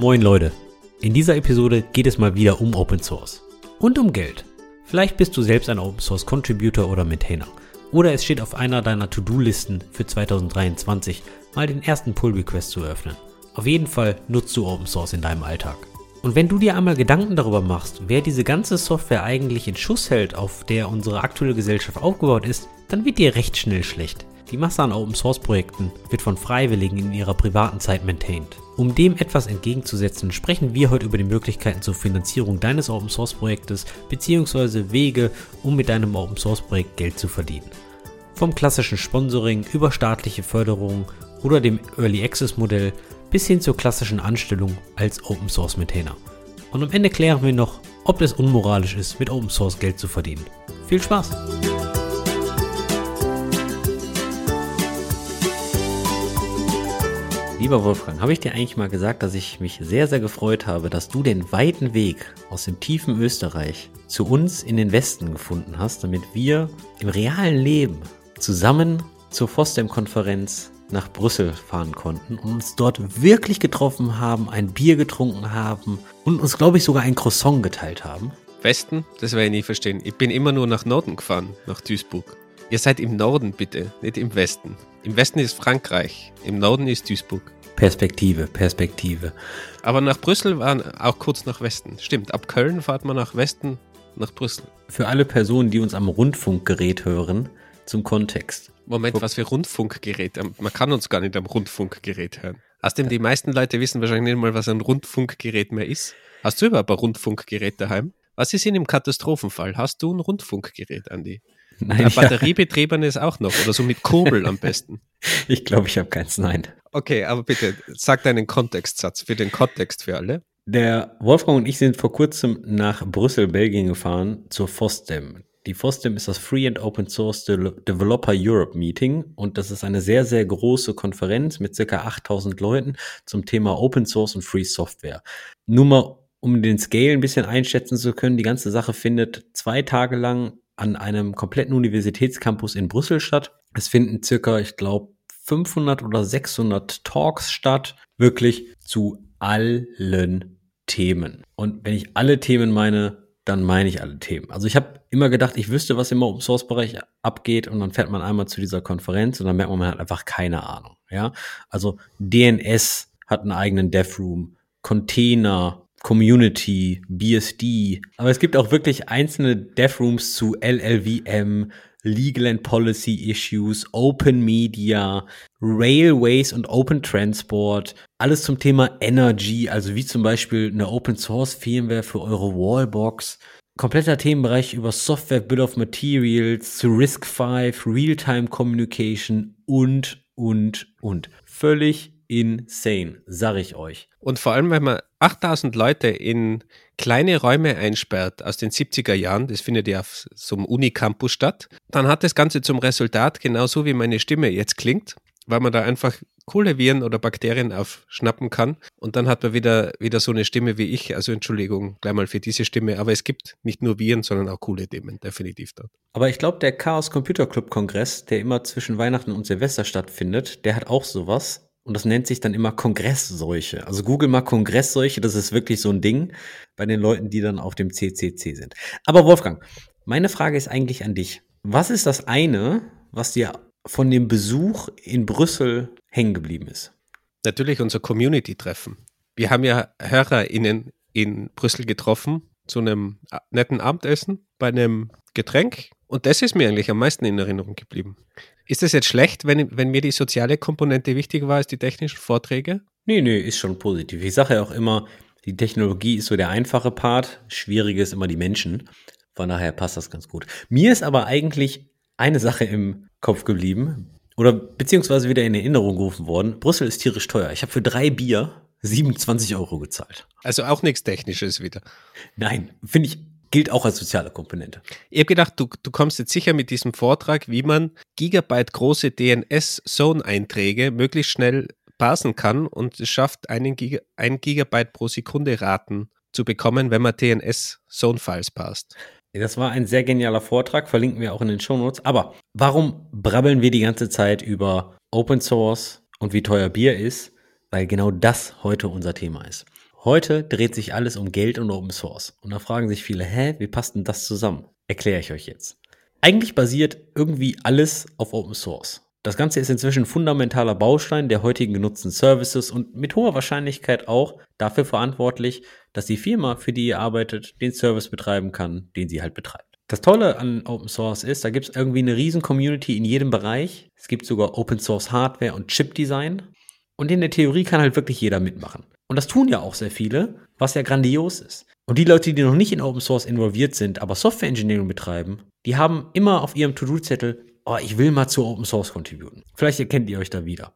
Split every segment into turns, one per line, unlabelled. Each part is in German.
Moin Leute, in dieser Episode geht es mal wieder um Open Source und um Geld. Vielleicht bist du selbst ein Open Source Contributor oder Maintainer. Oder es steht auf einer deiner To-Do-Listen für 2023 mal den ersten Pull Request zu eröffnen. Auf jeden Fall nutzt du Open Source in deinem Alltag. Und wenn du dir einmal Gedanken darüber machst, wer diese ganze Software eigentlich in Schuss hält, auf der unsere aktuelle Gesellschaft aufgebaut ist, dann wird dir recht schnell schlecht. Die Masse an Open Source Projekten wird von Freiwilligen in ihrer privaten Zeit maintained. Um dem etwas entgegenzusetzen, sprechen wir heute über die Möglichkeiten zur Finanzierung deines Open Source Projektes bzw. Wege, um mit deinem Open Source Projekt Geld zu verdienen. Vom klassischen Sponsoring über staatliche Förderung oder dem Early Access Modell bis hin zur klassischen Anstellung als Open Source Maintainer. Und am Ende klären wir noch, ob es unmoralisch ist, mit Open Source Geld zu verdienen. Viel Spaß! Lieber Wolfgang, habe ich dir eigentlich mal gesagt, dass ich mich sehr, sehr gefreut habe, dass du den weiten Weg aus dem tiefen Österreich zu uns in den Westen gefunden hast, damit wir im realen Leben zusammen zur FOSDEM-Konferenz nach Brüssel fahren konnten und uns dort wirklich getroffen haben, ein Bier getrunken haben und uns, glaube ich, sogar ein Croissant geteilt haben.
Westen? Das werde ich nie verstehen. Ich bin immer nur nach Norden gefahren, nach Duisburg. Ihr seid im Norden bitte, nicht im Westen. Im Westen ist Frankreich, im Norden ist Duisburg.
Perspektive, Perspektive.
Aber nach Brüssel waren auch kurz nach Westen. Stimmt, ab Köln fahrt man nach Westen, nach Brüssel.
Für alle Personen, die uns am Rundfunkgerät hören, zum Kontext.
Moment, was für Rundfunkgerät? Man kann uns gar nicht am Rundfunkgerät hören. Außerdem, die meisten Leute wissen wahrscheinlich nicht mal, was ein Rundfunkgerät mehr ist. Hast du überhaupt ein Rundfunkgerät daheim? Was ist in dem Katastrophenfall? Hast du ein Rundfunkgerät, Andi?
Nein,
ein batteriebetriebenes auch noch oder so mit Kurbel am besten.
Ich glaube, ich habe keins, nein.
Okay, aber bitte sag deinen Kontextsatz für den Kontext für alle.
Der Wolfgang und ich sind vor kurzem nach Brüssel, Belgien gefahren zur FOSDEM. Die FOSDEM ist das Free and Open Source Developer Europe Meeting und das ist eine sehr, sehr große Konferenz mit circa 8000 Leuten zum Thema Open Source und Free Software. Nur mal, um den Scale ein bisschen einschätzen zu können, die ganze Sache findet zwei Tage lang an einem kompletten Universitätscampus in Brüssel statt. Es finden circa, ich glaube, 500 oder 600 Talks statt, wirklich zu allen Themen. Und wenn ich alle Themen meine, dann meine ich alle Themen. Also ich habe immer gedacht, ich wüsste, was im Open Source Bereich abgeht und dann fährt man einmal zu dieser Konferenz und dann merkt man, man hat einfach keine Ahnung. Ja, also DNS hat einen eigenen Dev Room, Container, Community, BSD. Aber es gibt auch wirklich einzelne Dev Rooms zu LLVM, Legal and Policy Issues, Open Media, Railways und Open Transport. Alles zum Thema Energy, also wie zum Beispiel eine Open Source Firmware für eure Wallbox. Kompletter Themenbereich über Software, Bill of Materials, zu Risk 5, Real-Time Communication und, und, und. Völlig insane, sag ich euch.
Und vor allem, wenn man 8000 Leute in kleine Räume einsperrt aus den 70er Jahren, das findet ja auf so einem Unicampus statt, dann hat das Ganze zum Resultat, genauso wie meine Stimme jetzt klingt, weil man da einfach coole Viren oder Bakterien aufschnappen kann. Und dann hat man wieder, wieder so eine Stimme wie ich. Also Entschuldigung gleich mal für diese Stimme. Aber es gibt nicht nur Viren, sondern auch coole Themen, definitiv dort.
Aber ich glaube, der Chaos Computer Club Kongress, der immer zwischen Weihnachten und Silvester stattfindet, der hat auch sowas. Und das nennt sich dann immer Kongressseuche. Also Google mal Kongressseuche, das ist wirklich so ein Ding bei den Leuten, die dann auf dem CCC sind. Aber Wolfgang, meine Frage ist eigentlich an dich. Was ist das eine, was dir von dem Besuch in Brüssel hängen geblieben ist?
Natürlich unser Community-Treffen. Wir haben ja HörerInnen in Brüssel getroffen zu einem netten Abendessen bei einem Getränk. Und das ist mir eigentlich am meisten in Erinnerung geblieben. Ist das jetzt schlecht, wenn, wenn mir die soziale Komponente wichtiger war als die technischen Vorträge?
Nee, nee, ist schon positiv. Ich sage ja auch immer, die Technologie ist so der einfache Part, schwierige ist immer die Menschen. Von daher passt das ganz gut. Mir ist aber eigentlich eine Sache im Kopf geblieben oder beziehungsweise wieder in Erinnerung gerufen worden. Brüssel ist tierisch teuer. Ich habe für drei Bier 27 Euro gezahlt.
Also auch nichts Technisches wieder.
Nein, finde ich gilt auch als soziale Komponente.
Ich habe gedacht, du, du kommst jetzt sicher mit diesem Vortrag, wie man Gigabyte große DNS-Zone-Einträge möglichst schnell parsen kann und es schafft, einen Giga, ein Gigabyte pro Sekunde Raten zu bekommen, wenn man DNS-Zone-Files passt.
Das war ein sehr genialer Vortrag, verlinken wir auch in den Shownotes. Aber warum brabbeln wir die ganze Zeit über Open Source und wie teuer Bier ist? Weil genau das heute unser Thema ist. Heute dreht sich alles um Geld und Open Source. Und da fragen sich viele, hä, wie passt denn das zusammen? Erkläre ich euch jetzt. Eigentlich basiert irgendwie alles auf Open Source. Das Ganze ist inzwischen fundamentaler Baustein der heutigen genutzten Services und mit hoher Wahrscheinlichkeit auch dafür verantwortlich, dass die Firma, für die ihr arbeitet, den Service betreiben kann, den sie halt betreibt. Das Tolle an Open Source ist, da gibt es irgendwie eine riesen Community in jedem Bereich. Es gibt sogar Open Source Hardware und Chip Design. Und in der Theorie kann halt wirklich jeder mitmachen. Und das tun ja auch sehr viele, was ja grandios ist. Und die Leute, die noch nicht in Open Source involviert sind, aber Software Engineering betreiben, die haben immer auf ihrem To-Do-Zettel, oh, ich will mal zu Open Source contributen. Vielleicht erkennt ihr euch da wieder.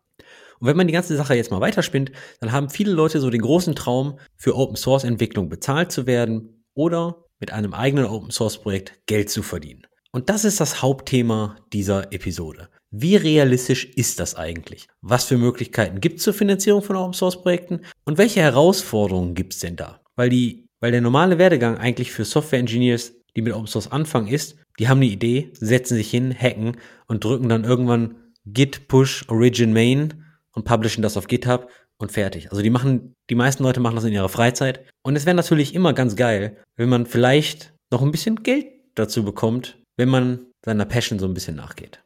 Und wenn man die ganze Sache jetzt mal weiterspinnt, dann haben viele Leute so den großen Traum, für Open Source Entwicklung bezahlt zu werden oder mit einem eigenen Open Source Projekt Geld zu verdienen. Und das ist das Hauptthema dieser Episode. Wie realistisch ist das eigentlich? Was für Möglichkeiten gibt es zur Finanzierung von Open Source Projekten? Und welche Herausforderungen gibt es denn da? Weil die, weil der normale Werdegang eigentlich für Software Engineers, die mit Open Source anfangen, ist, die haben eine Idee, setzen sich hin, hacken und drücken dann irgendwann Git Push Origin Main und publishen das auf GitHub und fertig. Also die machen, die meisten Leute machen das in ihrer Freizeit. Und es wäre natürlich immer ganz geil, wenn man vielleicht noch ein bisschen Geld dazu bekommt, wenn man seiner Passion so ein bisschen nachgeht.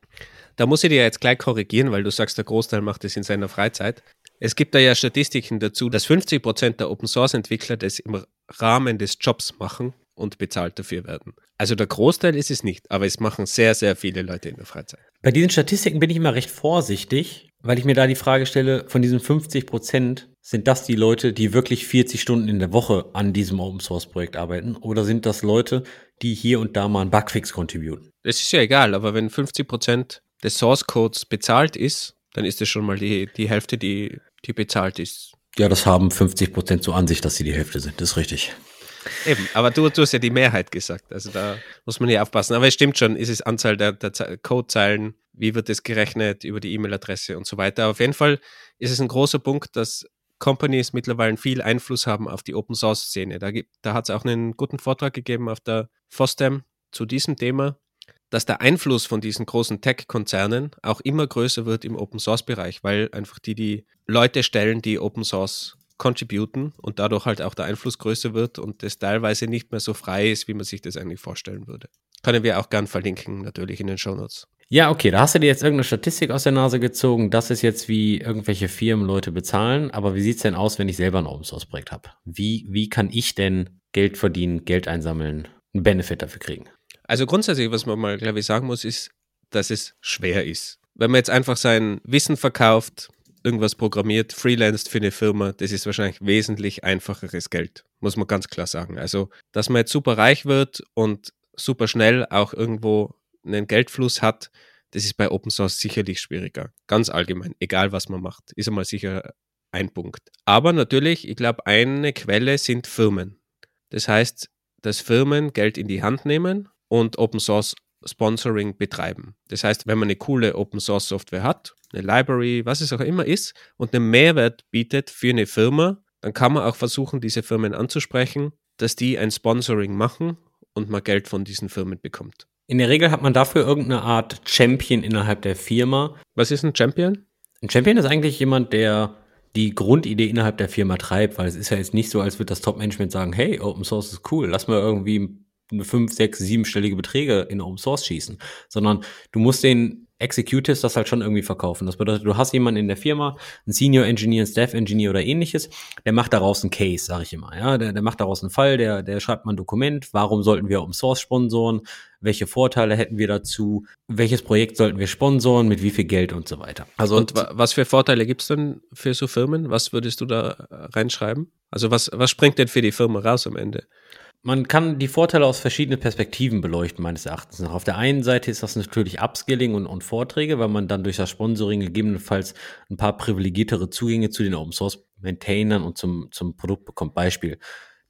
Da muss ich dir jetzt gleich korrigieren, weil du sagst, der Großteil macht es in seiner Freizeit. Es gibt da ja Statistiken dazu, dass 50 Prozent der Open Source Entwickler das im Rahmen des Jobs machen und bezahlt dafür werden. Also der Großteil ist es nicht, aber es machen sehr, sehr viele Leute in der Freizeit.
Bei diesen Statistiken bin ich immer recht vorsichtig, weil ich mir da die Frage stelle, von diesen 50 Prozent, sind das die Leute, die wirklich 40 Stunden in der Woche an diesem Open Source Projekt arbeiten? Oder sind das Leute, die hier und da mal einen Bugfix contributen?
Das ist ja egal, aber wenn 50 Prozent des Source Codes bezahlt ist, dann ist es schon mal die, die Hälfte, die, die bezahlt ist.
Ja, das haben 50 Prozent so an sich, dass sie die Hälfte sind. Das ist richtig.
Eben, aber du, du hast ja die Mehrheit gesagt. Also da muss man hier aufpassen. Aber es stimmt schon, ist es Anzahl der, der Codezeilen, wie wird es gerechnet über die E-Mail-Adresse und so weiter. Auf jeden Fall ist es ein großer Punkt, dass Companies mittlerweile viel Einfluss haben auf die Open Source Szene. Da, da hat es auch einen guten Vortrag gegeben auf der FOSDEM zu diesem Thema, dass der Einfluss von diesen großen Tech-Konzernen auch immer größer wird im Open Source Bereich, weil einfach die die Leute stellen, die Open Source contributen und dadurch halt auch der Einfluss größer wird und das teilweise nicht mehr so frei ist, wie man sich das eigentlich vorstellen würde. Können wir auch gern verlinken, natürlich in den Show Notes.
Ja, okay, da hast du dir jetzt irgendeine Statistik aus der Nase gezogen. Das ist jetzt, wie irgendwelche Firmen Leute bezahlen. Aber wie sieht es denn aus, wenn ich selber ein Open Source Projekt habe? Wie, wie kann ich denn Geld verdienen, Geld einsammeln, einen Benefit dafür kriegen?
Also grundsätzlich, was man mal, glaube ich, sagen muss, ist, dass es schwer ist. Wenn man jetzt einfach sein Wissen verkauft, irgendwas programmiert, freelanced für eine Firma, das ist wahrscheinlich wesentlich einfacheres Geld, muss man ganz klar sagen. Also, dass man jetzt super reich wird und super schnell auch irgendwo einen Geldfluss hat, das ist bei Open Source sicherlich schwieriger. Ganz allgemein, egal was man macht, ist einmal sicher ein Punkt. Aber natürlich, ich glaube, eine Quelle sind Firmen. Das heißt, dass Firmen Geld in die Hand nehmen und Open Source Sponsoring betreiben. Das heißt, wenn man eine coole Open Source Software hat, eine Library, was es auch immer ist, und einen Mehrwert bietet für eine Firma, dann kann man auch versuchen, diese Firmen anzusprechen, dass die ein Sponsoring machen und man Geld von diesen Firmen bekommt.
In der Regel hat man dafür irgendeine Art Champion innerhalb der Firma.
Was ist ein Champion?
Ein Champion ist eigentlich jemand, der die Grundidee innerhalb der Firma treibt, weil es ist ja jetzt nicht so, als würde das Top-Management sagen, hey, Open Source ist cool, lass mal irgendwie fünf, sechs, siebenstellige Beträge in Open Source schießen, sondern du musst den Executives das halt schon irgendwie verkaufen. Das bedeutet, du hast jemanden in der Firma, einen Senior Engineer, einen Staff Engineer oder ähnliches, der macht daraus einen Case, sage ich immer. Ja, der, der macht daraus einen Fall, der, der schreibt mal ein Dokument, warum sollten wir Open Source sponsoren, welche Vorteile hätten wir dazu, welches Projekt sollten wir sponsoren, mit wie viel Geld und so weiter.
Also und was für Vorteile gibt es denn für so Firmen? Was würdest du da reinschreiben? Also was, was springt denn für die Firma raus am Ende?
Man kann die Vorteile aus verschiedenen Perspektiven beleuchten, meines Erachtens. Auf der einen Seite ist das natürlich Upskilling und, und Vorträge, weil man dann durch das Sponsoring gegebenenfalls ein paar privilegiertere Zugänge zu den Open Source Maintainern und zum, zum Produkt bekommt. Beispiel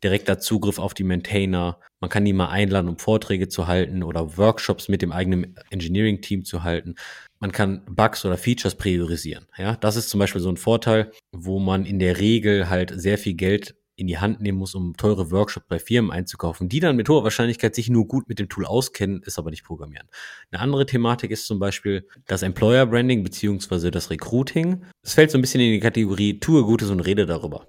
direkter Zugriff auf die Maintainer. Man kann die mal einladen, um Vorträge zu halten oder Workshops mit dem eigenen Engineering-Team zu halten. Man kann Bugs oder Features priorisieren. Ja, das ist zum Beispiel so ein Vorteil, wo man in der Regel halt sehr viel Geld in die Hand nehmen muss, um teure Workshops bei Firmen einzukaufen, die dann mit hoher Wahrscheinlichkeit sich nur gut mit dem Tool auskennen, ist aber nicht programmieren. Eine andere Thematik ist zum Beispiel das Employer Branding beziehungsweise das Recruiting. Es fällt so ein bisschen in die Kategorie, tue Gutes und rede darüber.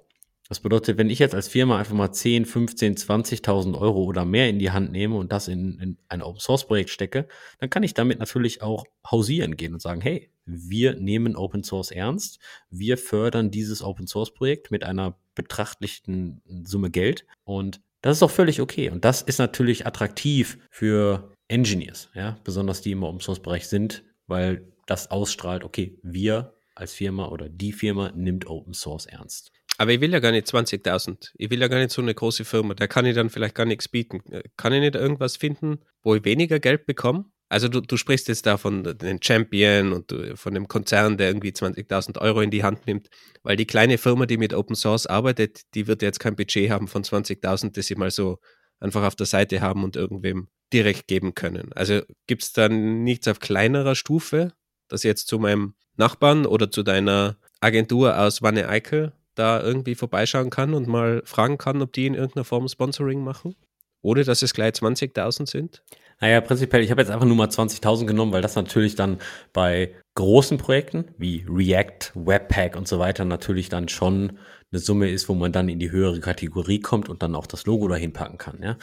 Das bedeutet, wenn ich jetzt als Firma einfach mal 10, 15, 20.000 Euro oder mehr in die Hand nehme und das in, in ein Open Source Projekt stecke, dann kann ich damit natürlich auch hausieren gehen und sagen, hey, wir nehmen Open Source ernst, wir fördern dieses Open Source Projekt mit einer betrachtlichen Summe Geld und das ist auch völlig okay. Und das ist natürlich attraktiv für Engineers, ja, besonders die im Open Source Bereich sind, weil das ausstrahlt, okay, wir als Firma oder die Firma nimmt Open Source ernst.
Aber ich will ja gar nicht 20.000. Ich will ja gar nicht so eine große Firma. Da kann ich dann vielleicht gar nichts bieten. Kann ich nicht irgendwas finden, wo ich weniger Geld bekomme? Also du, du sprichst jetzt da von den Champion und von dem Konzern, der irgendwie 20.000 Euro in die Hand nimmt, weil die kleine Firma, die mit Open Source arbeitet, die wird jetzt kein Budget haben von 20.000, das sie mal so einfach auf der Seite haben und irgendwem direkt geben können. Also gibt es dann nichts auf kleinerer Stufe, dass jetzt zu meinem Nachbarn oder zu deiner Agentur aus Wanne Eickel da irgendwie vorbeischauen kann und mal fragen kann, ob die in irgendeiner Form Sponsoring machen? Ohne dass es gleich 20.000 sind?
Naja, prinzipiell, ich habe jetzt einfach nur mal 20.000 genommen, weil das natürlich dann bei großen Projekten wie React, Webpack und so weiter natürlich dann schon eine Summe ist, wo man dann in die höhere Kategorie kommt und dann auch das Logo dahin packen kann. Ja?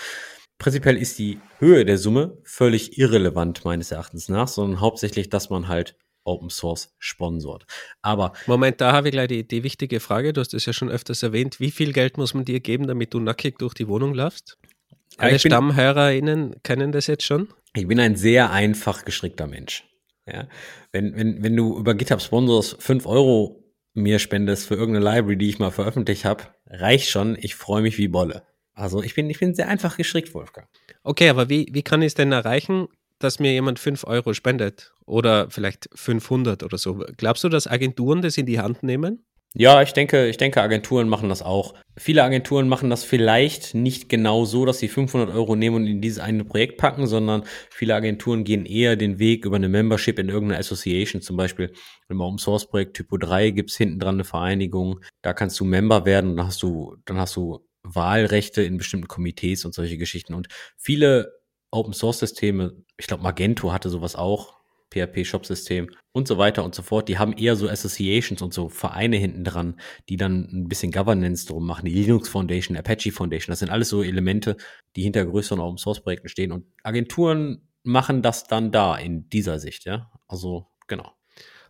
Prinzipiell ist die Höhe der Summe völlig irrelevant meines Erachtens nach, sondern hauptsächlich, dass man halt Open Source sponsort. Aber
Moment, da habe ich gleich die, die wichtige Frage. Du hast es ja schon öfters erwähnt. Wie viel Geld muss man dir geben, damit du nackig durch die Wohnung laufst? Alle ja, StammhörerInnen kennen das jetzt schon?
Ich bin ein sehr einfach gestrickter Mensch. Ja, wenn, wenn, wenn du über GitHub Sponsors 5 Euro mir spendest für irgendeine Library, die ich mal veröffentlicht habe, reicht schon. Ich freue mich wie Bolle. Also ich bin, ich bin sehr einfach gestrickt, Wolfgang.
Okay, aber wie, wie kann ich es denn erreichen, dass mir jemand 5 Euro spendet oder vielleicht 500 oder so. Glaubst du, dass Agenturen das in die Hand nehmen?
Ja, ich denke, ich denke, Agenturen machen das auch. Viele Agenturen machen das vielleicht nicht genau so, dass sie 500 Euro nehmen und in dieses eine Projekt packen, sondern viele Agenturen gehen eher den Weg über eine Membership in irgendeiner Association. Zum Beispiel im Open Source Projekt Typo 3 gibt's hinten dran eine Vereinigung. Da kannst du Member werden und dann hast du, dann hast du Wahlrechte in bestimmten Komitees und solche Geschichten. Und viele Open Source Systeme, ich glaube Magento hatte sowas auch, PHP Shop System und so weiter und so fort, die haben eher so Associations und so Vereine hinten dran, die dann ein bisschen Governance drum machen, die Linux Foundation, Apache Foundation, das sind alles so Elemente, die hinter größeren Open Source Projekten stehen und Agenturen machen das dann da in dieser Sicht, ja. Also, genau.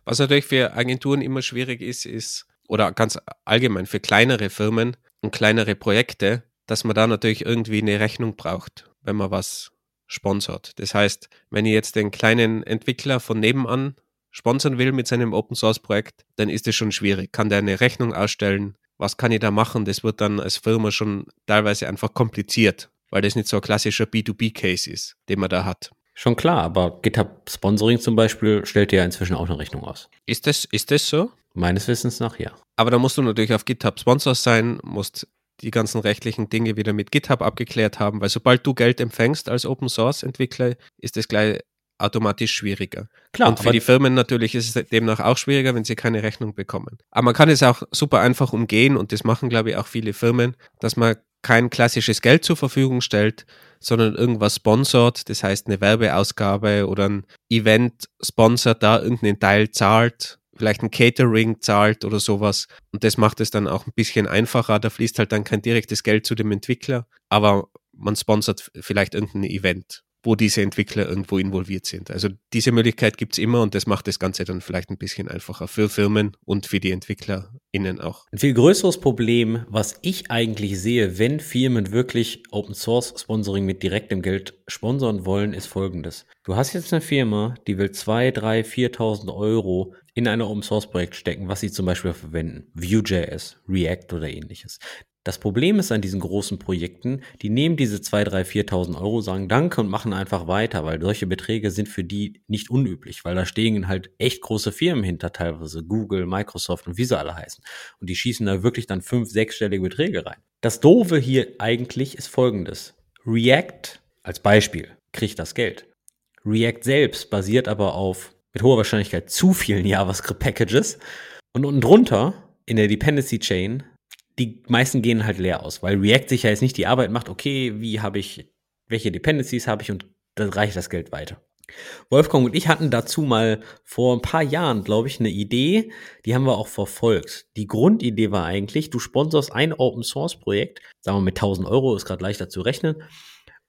Was natürlich für Agenturen immer schwierig ist, ist, oder ganz allgemein für kleinere Firmen und kleinere Projekte, dass man da natürlich irgendwie eine Rechnung braucht, wenn man was sponsort. Das heißt, wenn ich jetzt den kleinen Entwickler von nebenan sponsern will mit seinem Open Source Projekt, dann ist es schon schwierig. Kann der eine Rechnung ausstellen? Was kann ich da machen? Das wird dann als Firma schon teilweise einfach kompliziert, weil das nicht so ein klassischer B2B-Case ist, den man da hat.
Schon klar, aber GitHub Sponsoring zum Beispiel stellt ja inzwischen auch eine Rechnung aus.
Ist das, ist das so?
Meines Wissens nach, ja.
Aber da musst du natürlich auf GitHub Sponsors sein, musst die ganzen rechtlichen Dinge wieder mit GitHub abgeklärt haben, weil sobald du Geld empfängst als Open Source Entwickler, ist es gleich automatisch schwieriger. Klar. Und für die Firmen natürlich ist es demnach auch schwieriger, wenn sie keine Rechnung bekommen. Aber man kann es auch super einfach umgehen und das machen, glaube ich, auch viele Firmen, dass man kein klassisches Geld zur Verfügung stellt, sondern irgendwas sponsort, das heißt eine Werbeausgabe oder ein Event sponsert, da irgendeinen Teil zahlt vielleicht ein Catering zahlt oder sowas. Und das macht es dann auch ein bisschen einfacher. Da fließt halt dann kein direktes Geld zu dem Entwickler, aber man sponsert vielleicht irgendein Event wo diese Entwickler irgendwo involviert sind. Also diese Möglichkeit gibt es immer und das macht das Ganze dann vielleicht ein bisschen einfacher für Firmen und für die EntwicklerInnen auch.
Ein viel größeres Problem, was ich eigentlich sehe, wenn Firmen wirklich Open Source Sponsoring mit direktem Geld sponsern wollen, ist folgendes. Du hast jetzt eine Firma, die will 2, 3, 4.000 Euro in ein Open Source Projekt stecken, was sie zum Beispiel verwenden. Vue.js, React oder ähnliches. Das Problem ist an diesen großen Projekten, die nehmen diese 2, 3, 4.000 Euro, sagen Danke und machen einfach weiter, weil solche Beträge sind für die nicht unüblich, weil da stehen halt echt große Firmen hinter, teilweise Google, Microsoft und wie sie alle heißen. Und die schießen da wirklich dann fünf, sechsstellige Beträge rein. Das Doofe hier eigentlich ist folgendes. React als Beispiel kriegt das Geld. React selbst basiert aber auf mit hoher Wahrscheinlichkeit zu vielen JavaScript-Packages und unten drunter in der Dependency Chain die meisten gehen halt leer aus, weil React sich ja jetzt nicht die Arbeit macht, okay, wie habe ich, welche Dependencies habe ich und dann reicht das Geld weiter. Wolfgang und ich hatten dazu mal vor ein paar Jahren, glaube ich, eine Idee, die haben wir auch verfolgt. Die Grundidee war eigentlich, du sponsorst ein Open Source Projekt, sagen wir mit 1000 Euro, ist gerade leichter zu rechnen,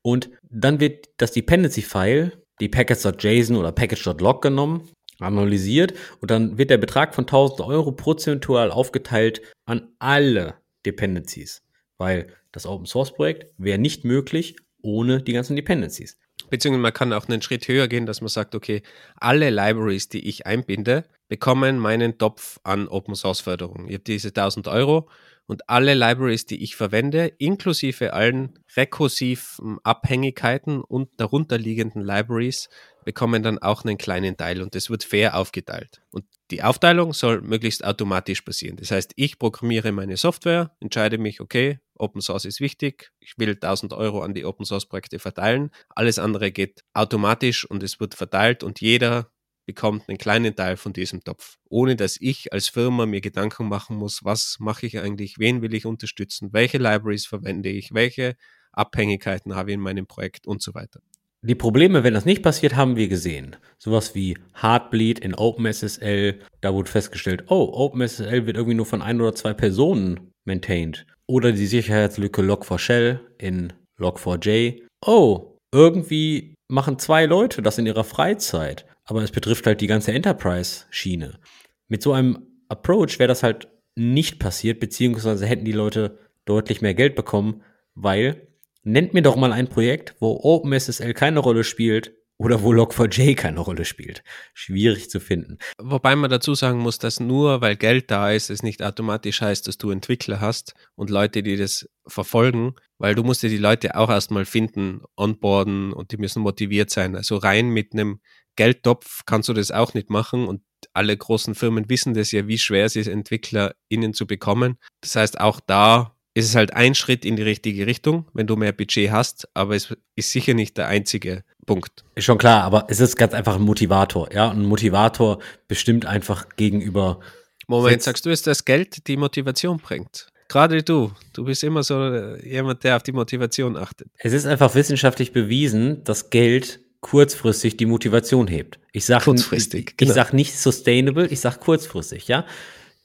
und dann wird das Dependency File, die package.json oder package.log genommen, analysiert und dann wird der Betrag von 1000 Euro prozentual aufgeteilt an alle Dependencies, weil das Open Source Projekt wäre nicht möglich ohne die ganzen Dependencies.
Beziehungsweise man kann auch einen Schritt höher gehen, dass man sagt, okay, alle Libraries, die ich einbinde, bekommen meinen Topf an Open Source Förderung. Ich habe diese 1000 Euro und alle Libraries, die ich verwende, inklusive allen rekursiven Abhängigkeiten und darunterliegenden Libraries, bekommen dann auch einen kleinen Teil und das wird fair aufgeteilt. Und die Aufteilung soll möglichst automatisch passieren. Das heißt, ich programmiere meine Software, entscheide mich, okay, Open Source ist wichtig, ich will 1000 Euro an die Open Source Projekte verteilen, alles andere geht automatisch und es wird verteilt und jeder bekommt einen kleinen Teil von diesem Topf, ohne dass ich als Firma mir Gedanken machen muss, was mache ich eigentlich, wen will ich unterstützen, welche Libraries verwende ich, welche Abhängigkeiten habe ich in meinem Projekt und so weiter.
Die Probleme, wenn das nicht passiert, haben wir gesehen. Sowas wie Heartbleed in OpenSSL, da wurde festgestellt, oh, OpenSSL wird irgendwie nur von ein oder zwei Personen maintained. Oder die Sicherheitslücke Log4Shell in Log4j. Oh, irgendwie machen zwei Leute das in ihrer Freizeit aber es betrifft halt die ganze Enterprise-Schiene. Mit so einem Approach wäre das halt nicht passiert, beziehungsweise hätten die Leute deutlich mehr Geld bekommen, weil nennt mir doch mal ein Projekt, wo OpenSSL keine Rolle spielt oder wo Log4j keine Rolle spielt. Schwierig zu finden.
Wobei man dazu sagen muss, dass nur weil Geld da ist, es nicht automatisch heißt, dass du Entwickler hast und Leute, die das verfolgen, weil du musst dir die Leute auch erstmal finden, onboarden und die müssen motiviert sein. Also rein mit einem Geldtopf kannst du das auch nicht machen und alle großen Firmen wissen das ja, wie schwer es ist, EntwicklerInnen zu bekommen. Das heißt, auch da ist es halt ein Schritt in die richtige Richtung, wenn du mehr Budget hast, aber es ist sicher nicht der einzige Punkt.
Ist schon klar, aber es ist ganz einfach ein Motivator, ja. Ein Motivator bestimmt einfach gegenüber.
Moment, sagst du, ist das Geld die Motivation bringt? Gerade du, du bist immer so jemand, der auf die Motivation achtet.
Es ist einfach wissenschaftlich bewiesen, dass Geld kurzfristig die Motivation hebt. Ich sage
kurzfristig.
Ich, genau. ich sage nicht sustainable, ich sage kurzfristig, ja.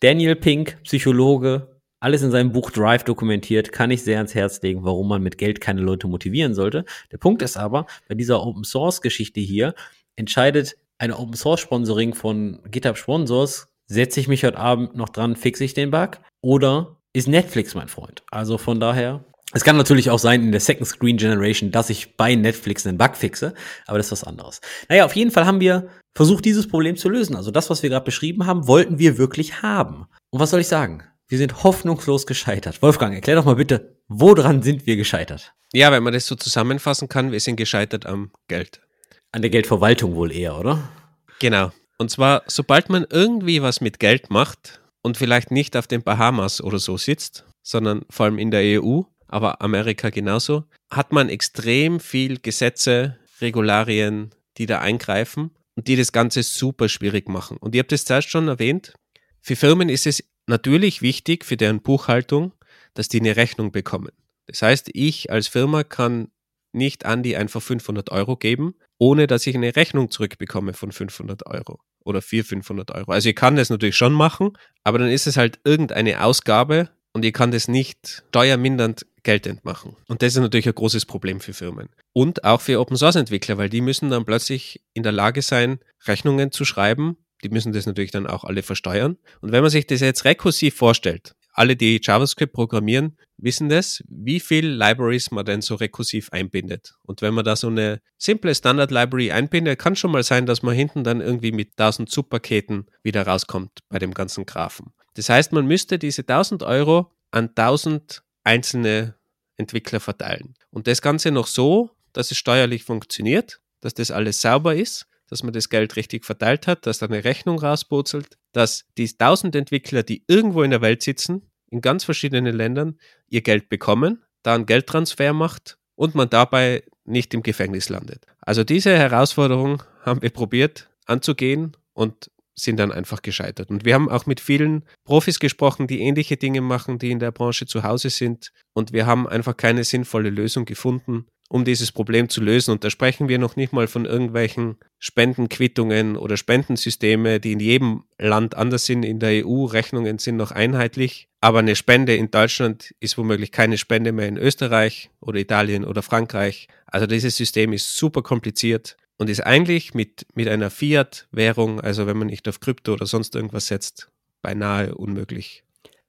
Daniel Pink, Psychologe, alles in seinem Buch Drive dokumentiert, kann ich sehr ans Herz legen, warum man mit Geld keine Leute motivieren sollte. Der Punkt ist aber, bei dieser Open Source Geschichte hier entscheidet eine Open Source Sponsoring von GitHub Sponsors, setze ich mich heute Abend noch dran, fixe ich den Bug oder ist Netflix mein Freund? Also von daher es kann natürlich auch sein in der Second Screen Generation, dass ich bei Netflix einen Bug fixe, aber das ist was anderes. Naja, auf jeden Fall haben wir versucht, dieses Problem zu lösen. Also das, was wir gerade beschrieben haben, wollten wir wirklich haben. Und was soll ich sagen? Wir sind hoffnungslos gescheitert. Wolfgang, erklär doch mal bitte, woran sind wir gescheitert?
Ja, wenn man das so zusammenfassen kann, wir sind gescheitert am Geld.
An der Geldverwaltung wohl eher, oder?
Genau. Und zwar, sobald man irgendwie was mit Geld macht und vielleicht nicht auf den Bahamas oder so sitzt, sondern vor allem in der EU, aber Amerika genauso, hat man extrem viel Gesetze, Regularien, die da eingreifen und die das Ganze super schwierig machen. Und ihr habt es zuerst schon erwähnt, für Firmen ist es natürlich wichtig für deren Buchhaltung, dass die eine Rechnung bekommen. Das heißt, ich als Firma kann nicht Andi einfach 500 Euro geben, ohne dass ich eine Rechnung zurückbekomme von 500 Euro oder 400, 500 Euro. Also ich kann das natürlich schon machen, aber dann ist es halt irgendeine Ausgabe und ich kann das nicht steuermindernd geltend machen. Und das ist natürlich ein großes Problem für Firmen. Und auch für Open Source Entwickler, weil die müssen dann plötzlich in der Lage sein, Rechnungen zu schreiben. Die müssen das natürlich dann auch alle versteuern. Und wenn man sich das jetzt rekursiv vorstellt, alle, die JavaScript programmieren, wissen das, wie viel Libraries man denn so rekursiv einbindet. Und wenn man da so eine simple Standard-Library einbindet, kann schon mal sein, dass man hinten dann irgendwie mit 1000 Subpaketen wieder rauskommt bei dem ganzen Graphen. Das heißt, man müsste diese 1000 Euro an 1000 einzelne Entwickler verteilen. Und das Ganze noch so, dass es steuerlich funktioniert, dass das alles sauber ist, dass man das Geld richtig verteilt hat, dass da eine Rechnung rauspurzelt, dass die 1000 Entwickler, die irgendwo in der Welt sitzen, in ganz verschiedenen Ländern, ihr Geld bekommen, da einen Geldtransfer macht und man dabei nicht im Gefängnis landet. Also diese Herausforderung haben wir probiert anzugehen und sind dann einfach gescheitert. Und wir haben auch mit vielen Profis gesprochen, die ähnliche Dinge machen, die in der Branche zu Hause sind. Und wir haben einfach keine sinnvolle Lösung gefunden. Um dieses Problem zu lösen. Und da sprechen wir noch nicht mal von irgendwelchen Spendenquittungen oder Spendensysteme, die in jedem Land anders sind. In der EU Rechnungen sind noch einheitlich. Aber eine Spende in Deutschland ist womöglich keine Spende mehr in Österreich oder Italien oder Frankreich. Also dieses System ist super kompliziert und ist eigentlich mit, mit einer Fiat-Währung, also wenn man nicht auf Krypto oder sonst irgendwas setzt, beinahe unmöglich.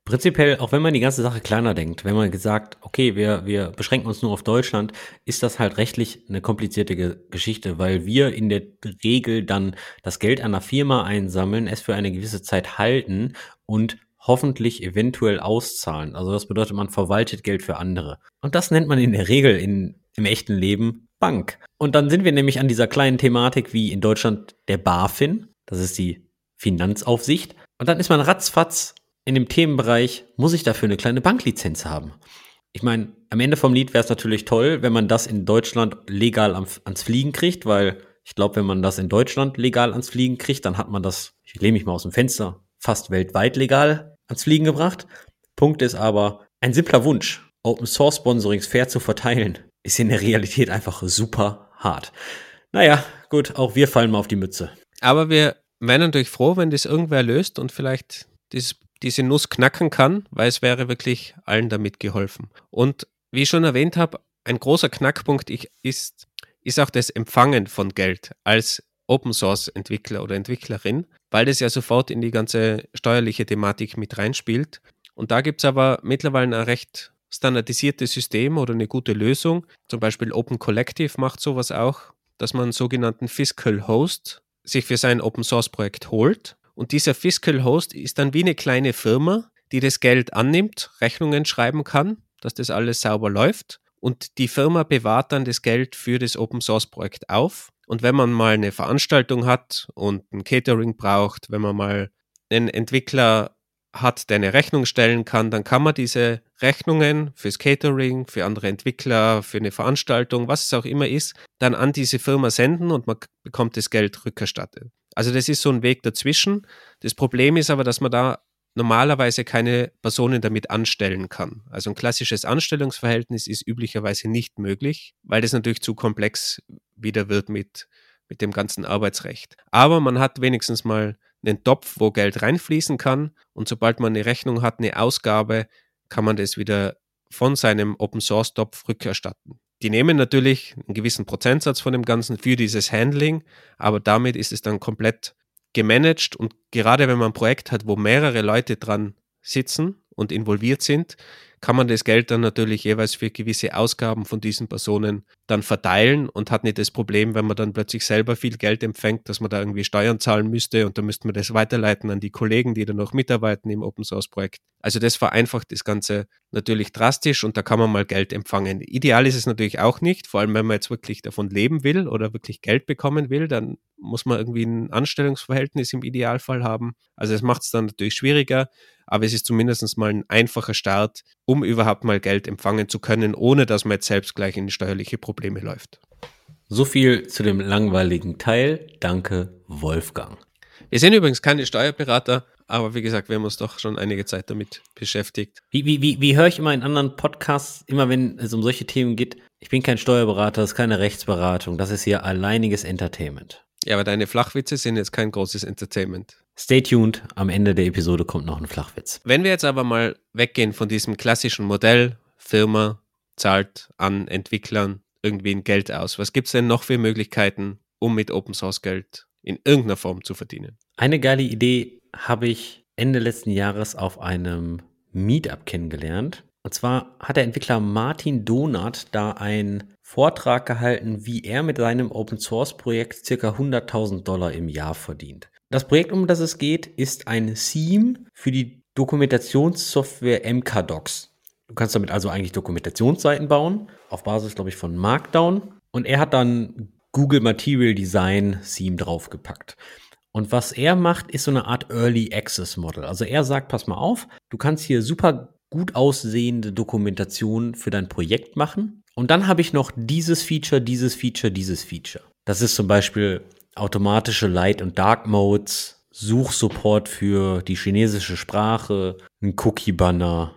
Prinzipiell, auch wenn man die ganze Sache kleiner denkt, wenn man gesagt, okay, wir, wir beschränken uns nur auf Deutschland, ist das halt rechtlich eine komplizierte Geschichte, weil wir in der Regel dann das Geld einer Firma einsammeln, es für eine gewisse Zeit halten und hoffentlich eventuell auszahlen. Also das bedeutet, man verwaltet Geld für andere. Und das nennt man in der Regel in, im echten Leben Bank. Und dann sind wir nämlich an dieser kleinen Thematik wie in Deutschland der BaFin, das ist die Finanzaufsicht. Und dann ist man ratzfatz in dem Themenbereich, muss ich dafür eine kleine Banklizenz haben? Ich meine, am Ende vom Lied wäre es natürlich toll, wenn man das in Deutschland legal ans Fliegen kriegt, weil ich glaube, wenn man das in Deutschland legal ans Fliegen kriegt, dann hat man das, ich lehne mich mal aus dem Fenster, fast weltweit legal ans Fliegen gebracht. Punkt ist aber, ein simpler Wunsch, Open Source Sponsorings fair zu verteilen, ist in der Realität einfach super hart. Naja, gut, auch wir fallen mal auf die Mütze.
Aber wir wären natürlich froh, wenn das irgendwer löst und vielleicht dieses diese Nuss knacken kann, weil es wäre wirklich allen damit geholfen. Und wie ich schon erwähnt habe, ein großer Knackpunkt ist, ist auch das Empfangen von Geld als Open Source Entwickler oder Entwicklerin, weil das ja sofort in die ganze steuerliche Thematik mit reinspielt. Und da gibt es aber mittlerweile ein recht standardisiertes System oder eine gute Lösung. Zum Beispiel Open Collective macht sowas auch, dass man einen sogenannten Fiscal Host sich für sein Open Source Projekt holt und dieser Fiscal Host ist dann wie eine kleine Firma, die das Geld annimmt, Rechnungen schreiben kann, dass das alles sauber läuft. Und die Firma bewahrt dann das Geld für das Open Source Projekt auf. Und wenn man mal eine Veranstaltung hat und ein Catering braucht, wenn man mal einen Entwickler hat, der eine Rechnung stellen kann, dann kann man diese Rechnungen fürs Catering, für andere Entwickler, für eine Veranstaltung, was es auch immer ist, dann an diese Firma senden und man bekommt das Geld rückerstattet. Also das ist so ein Weg dazwischen. Das Problem ist aber, dass man da normalerweise keine Personen damit anstellen kann. Also ein klassisches Anstellungsverhältnis ist üblicherweise nicht möglich, weil das natürlich zu komplex wieder wird mit, mit dem ganzen Arbeitsrecht. Aber man hat wenigstens mal einen Topf, wo Geld reinfließen kann und sobald man eine Rechnung hat, eine Ausgabe, kann man das wieder von seinem Open Source Topf rückerstatten. Die nehmen natürlich einen gewissen Prozentsatz von dem Ganzen für dieses Handling, aber damit ist es dann komplett gemanagt und gerade wenn man ein Projekt hat, wo mehrere Leute dran sitzen und involviert sind, kann man das Geld dann natürlich jeweils für gewisse Ausgaben von diesen Personen dann verteilen und hat nicht das Problem, wenn man dann plötzlich selber viel Geld empfängt, dass man da irgendwie Steuern zahlen müsste und dann müsste man das weiterleiten an die Kollegen, die dann noch mitarbeiten im Open Source Projekt. Also das vereinfacht das Ganze natürlich drastisch und da kann man mal Geld empfangen. Ideal ist es natürlich auch nicht, vor allem wenn man jetzt wirklich davon leben will oder wirklich Geld bekommen will, dann muss man irgendwie ein Anstellungsverhältnis im Idealfall haben. Also es macht es dann natürlich schwieriger, aber es ist zumindest mal ein einfacher Start, um überhaupt mal Geld empfangen zu können, ohne dass man jetzt selbst gleich in steuerliche Probleme läuft.
So viel zu dem langweiligen Teil. Danke, Wolfgang.
Wir sind übrigens keine Steuerberater, aber wie gesagt, wir haben uns doch schon einige Zeit damit beschäftigt.
Wie, wie, wie, wie höre ich immer in anderen Podcasts, immer wenn es um solche Themen geht, ich bin kein Steuerberater, das ist keine Rechtsberatung, das ist hier alleiniges Entertainment.
Ja, aber deine Flachwitze sind jetzt kein großes Entertainment.
Stay tuned, am Ende der Episode kommt noch ein Flachwitz.
Wenn wir jetzt aber mal weggehen von diesem klassischen Modell, Firma zahlt an Entwicklern irgendwie ein Geld aus, was gibt es denn noch für Möglichkeiten, um mit Open Source Geld in irgendeiner Form zu verdienen?
Eine geile Idee habe ich Ende letzten Jahres auf einem Meetup kennengelernt. Und zwar hat der Entwickler Martin Donat da einen Vortrag gehalten, wie er mit seinem Open Source Projekt circa 100.000 Dollar im Jahr verdient. Das Projekt, um das es geht, ist ein Theme für die Dokumentationssoftware MKDocs. Du kannst damit also eigentlich Dokumentationsseiten bauen, auf Basis, glaube ich, von Markdown. Und er hat dann Google Material Design Theme draufgepackt. Und was er macht, ist so eine Art Early Access Model. Also er sagt, pass mal auf, du kannst hier super gut aussehende Dokumentation für dein Projekt machen. Und dann habe ich noch dieses Feature, dieses Feature, dieses Feature. Das ist zum Beispiel automatische Light- und Dark-Modes, Suchsupport für die chinesische Sprache, ein Cookie-Banner,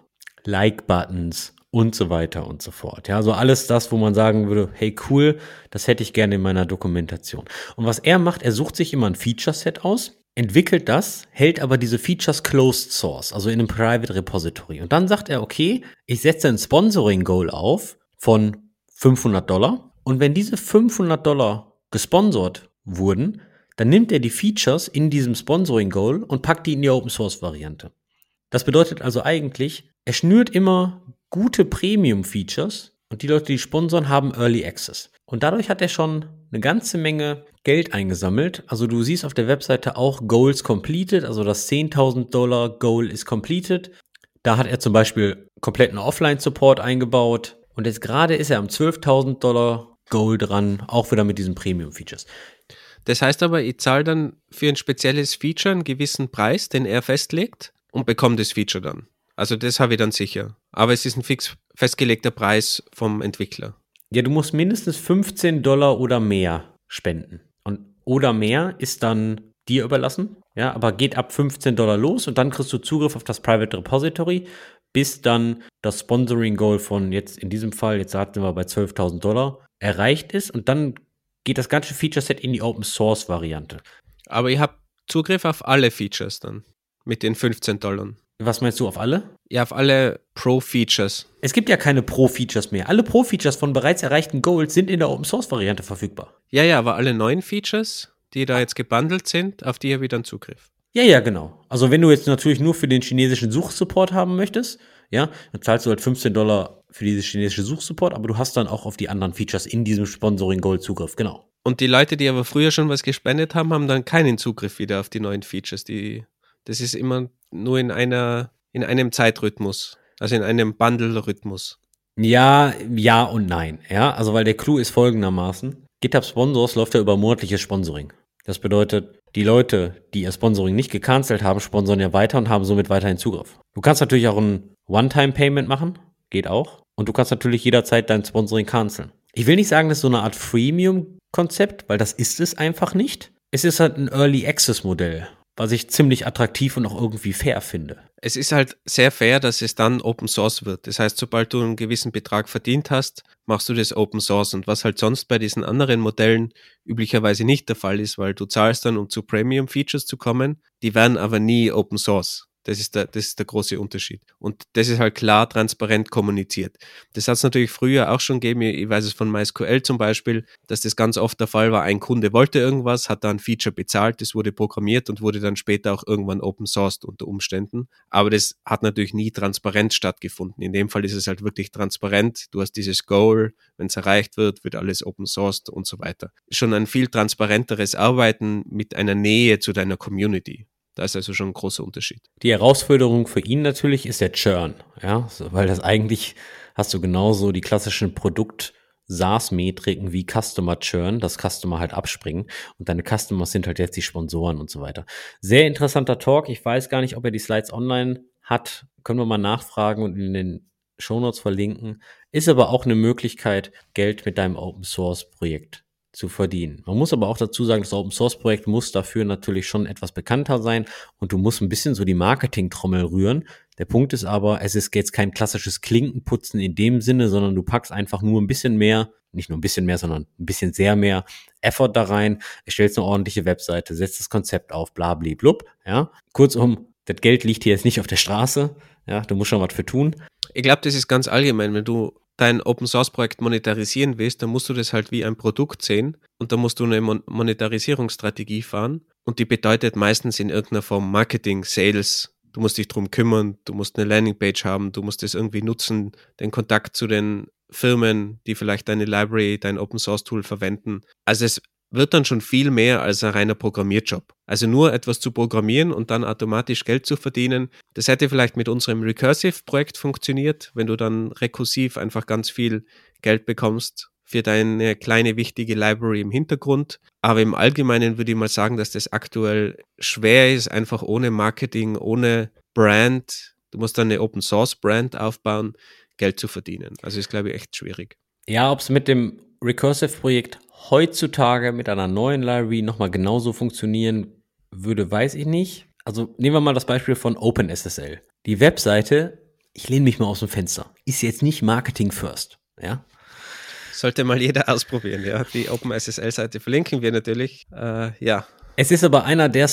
Like-Buttons und so weiter und so fort. Ja, also alles das, wo man sagen würde, hey cool, das hätte ich gerne in meiner Dokumentation. Und was er macht, er sucht sich immer ein Feature-Set aus, entwickelt das, hält aber diese Features closed source, also in einem Private Repository. Und dann sagt er, okay, ich setze ein Sponsoring Goal auf von 500 Dollar. Und wenn diese 500 Dollar gesponsert wurden, dann nimmt er die Features in diesem Sponsoring Goal und packt die in die Open Source Variante. Das bedeutet also eigentlich, er schnürt immer gute Premium Features und die Leute, die sponsern, haben Early Access. Und dadurch hat er schon eine ganze Menge Geld eingesammelt. Also du siehst auf der Webseite auch Goals completed, also das 10.000 Dollar Goal ist completed. Da hat er zum Beispiel kompletten Offline-Support eingebaut. Und jetzt gerade ist er am 12.000 Dollar Goal dran, auch wieder mit diesen Premium-Features.
Das heißt aber, ich zahle dann für ein spezielles Feature einen gewissen Preis, den er festlegt und bekomme das Feature dann. Also das habe ich dann sicher. Aber es ist ein fix festgelegter Preis vom Entwickler.
Ja, du musst mindestens 15 Dollar oder mehr spenden. Und oder mehr ist dann dir überlassen. Ja, aber geht ab 15 Dollar los und dann kriegst du Zugriff auf das Private Repository, bis dann das Sponsoring Goal von jetzt in diesem Fall, jetzt sagten wir bei 12.000 Dollar, erreicht ist und dann geht das ganze Feature Set in die Open Source Variante.
Aber ihr habt Zugriff auf alle Features dann mit den 15 Dollar.
Was meinst du auf alle?
Ja, auf alle Pro-Features.
Es gibt ja keine Pro-Features mehr. Alle Pro-Features von bereits erreichten Goals sind in der Open-Source-Variante verfügbar.
Ja, ja, aber alle neuen Features, die da jetzt gebundelt sind, auf die habe ich dann Zugriff.
Ja, ja, genau. Also wenn du jetzt natürlich nur für den chinesischen Suchsupport haben möchtest, ja, dann zahlst du halt 15 Dollar für diese chinesische Suchsupport, aber du hast dann auch auf die anderen Features in diesem Sponsoring Gold Zugriff, genau.
Und die Leute, die aber früher schon was gespendet haben, haben dann keinen Zugriff wieder auf die neuen Features. Die, das ist immer nur in einer, in einem Zeitrhythmus, also in einem Bundle-Rhythmus.
Ja, ja und nein. Ja, also weil der Clou ist folgendermaßen. GitHub Sponsors läuft ja über monatliches Sponsoring. Das bedeutet, die Leute, die ihr Sponsoring nicht gecancelt haben, sponsern ja weiter und haben somit weiterhin Zugriff. Du kannst natürlich auch ein One-Time-Payment machen, geht auch. Und du kannst natürlich jederzeit dein Sponsoring canceln. Ich will nicht sagen, das ist so eine Art Freemium-Konzept, weil das ist es einfach nicht. Es ist halt ein Early Access Modell was ich ziemlich attraktiv und auch irgendwie fair finde.
Es ist halt sehr fair, dass es dann Open Source wird. Das heißt, sobald du einen gewissen Betrag verdient hast, machst du das Open Source. Und was halt sonst bei diesen anderen Modellen üblicherweise nicht der Fall ist, weil du zahlst dann, um zu Premium Features zu kommen, die werden aber nie Open Source. Das ist, der, das ist der große Unterschied. Und das ist halt klar, transparent kommuniziert. Das hat es natürlich früher auch schon gegeben. Ich weiß es von MySQL zum Beispiel, dass das ganz oft der Fall war. Ein Kunde wollte irgendwas, hat da ein Feature bezahlt, das wurde programmiert und wurde dann später auch irgendwann open sourced unter Umständen. Aber das hat natürlich nie transparent stattgefunden. In dem Fall ist es halt wirklich transparent. Du hast dieses Goal, wenn es erreicht wird, wird alles open sourced und so weiter. Schon ein viel transparenteres Arbeiten mit einer Nähe zu deiner Community. Da ist also schon ein großer Unterschied.
Die Herausforderung für ihn natürlich ist der Churn, ja, weil das eigentlich hast du genauso die klassischen Produkt SaaS-Metriken wie Customer Churn, dass Customer halt abspringen und deine Customers sind halt jetzt die Sponsoren und so weiter. Sehr interessanter Talk. Ich weiß gar nicht, ob er die Slides online hat. Können wir mal nachfragen und in den Shownotes verlinken. Ist aber auch eine Möglichkeit, Geld mit deinem Open Source Projekt zu verdienen. Man muss aber auch dazu sagen, das Open Source Projekt muss dafür natürlich schon etwas bekannter sein und du musst ein bisschen so die Marketing-Trommel rühren. Der Punkt ist aber, es ist jetzt kein klassisches Klinkenputzen in dem Sinne, sondern du packst einfach nur ein bisschen mehr, nicht nur ein bisschen mehr, sondern ein bisschen sehr mehr Effort da rein, erstellst eine ordentliche Webseite, setzt das Konzept auf, bla, bla, blub, ja. Kurzum, das Geld liegt hier jetzt nicht auf der Straße, ja, du musst schon was für tun.
Ich glaube, das ist ganz allgemein, wenn du dein Open Source Projekt monetarisieren willst, dann musst du das halt wie ein Produkt sehen und da musst du eine Mon Monetarisierungsstrategie fahren und die bedeutet meistens in irgendeiner Form Marketing, Sales. Du musst dich drum kümmern, du musst eine Landingpage haben, du musst es irgendwie nutzen, den Kontakt zu den Firmen, die vielleicht deine Library, dein Open Source Tool verwenden. Also es wird dann schon viel mehr als ein reiner Programmierjob. Also nur etwas zu programmieren und dann automatisch Geld zu verdienen, das hätte vielleicht mit unserem Recursive-Projekt funktioniert, wenn du dann rekursiv einfach ganz viel Geld bekommst für deine kleine wichtige Library im Hintergrund. Aber im Allgemeinen würde ich mal sagen, dass das aktuell schwer ist, einfach ohne Marketing, ohne Brand. Du musst dann eine Open Source Brand aufbauen, Geld zu verdienen. Also ist, glaube ich, echt schwierig.
Ja, ob es mit dem Recursive-Projekt heutzutage mit einer neuen Library nochmal genauso funktionieren würde, weiß ich nicht. Also nehmen wir mal das Beispiel von OpenSSL. Die Webseite ich lehne mich mal aus dem Fenster. Ist jetzt nicht Marketing first, ja.
Sollte mal jeder ausprobieren, ja. Die OpenSSL-Seite verlinken wir natürlich, äh, ja.
Es ist aber einer der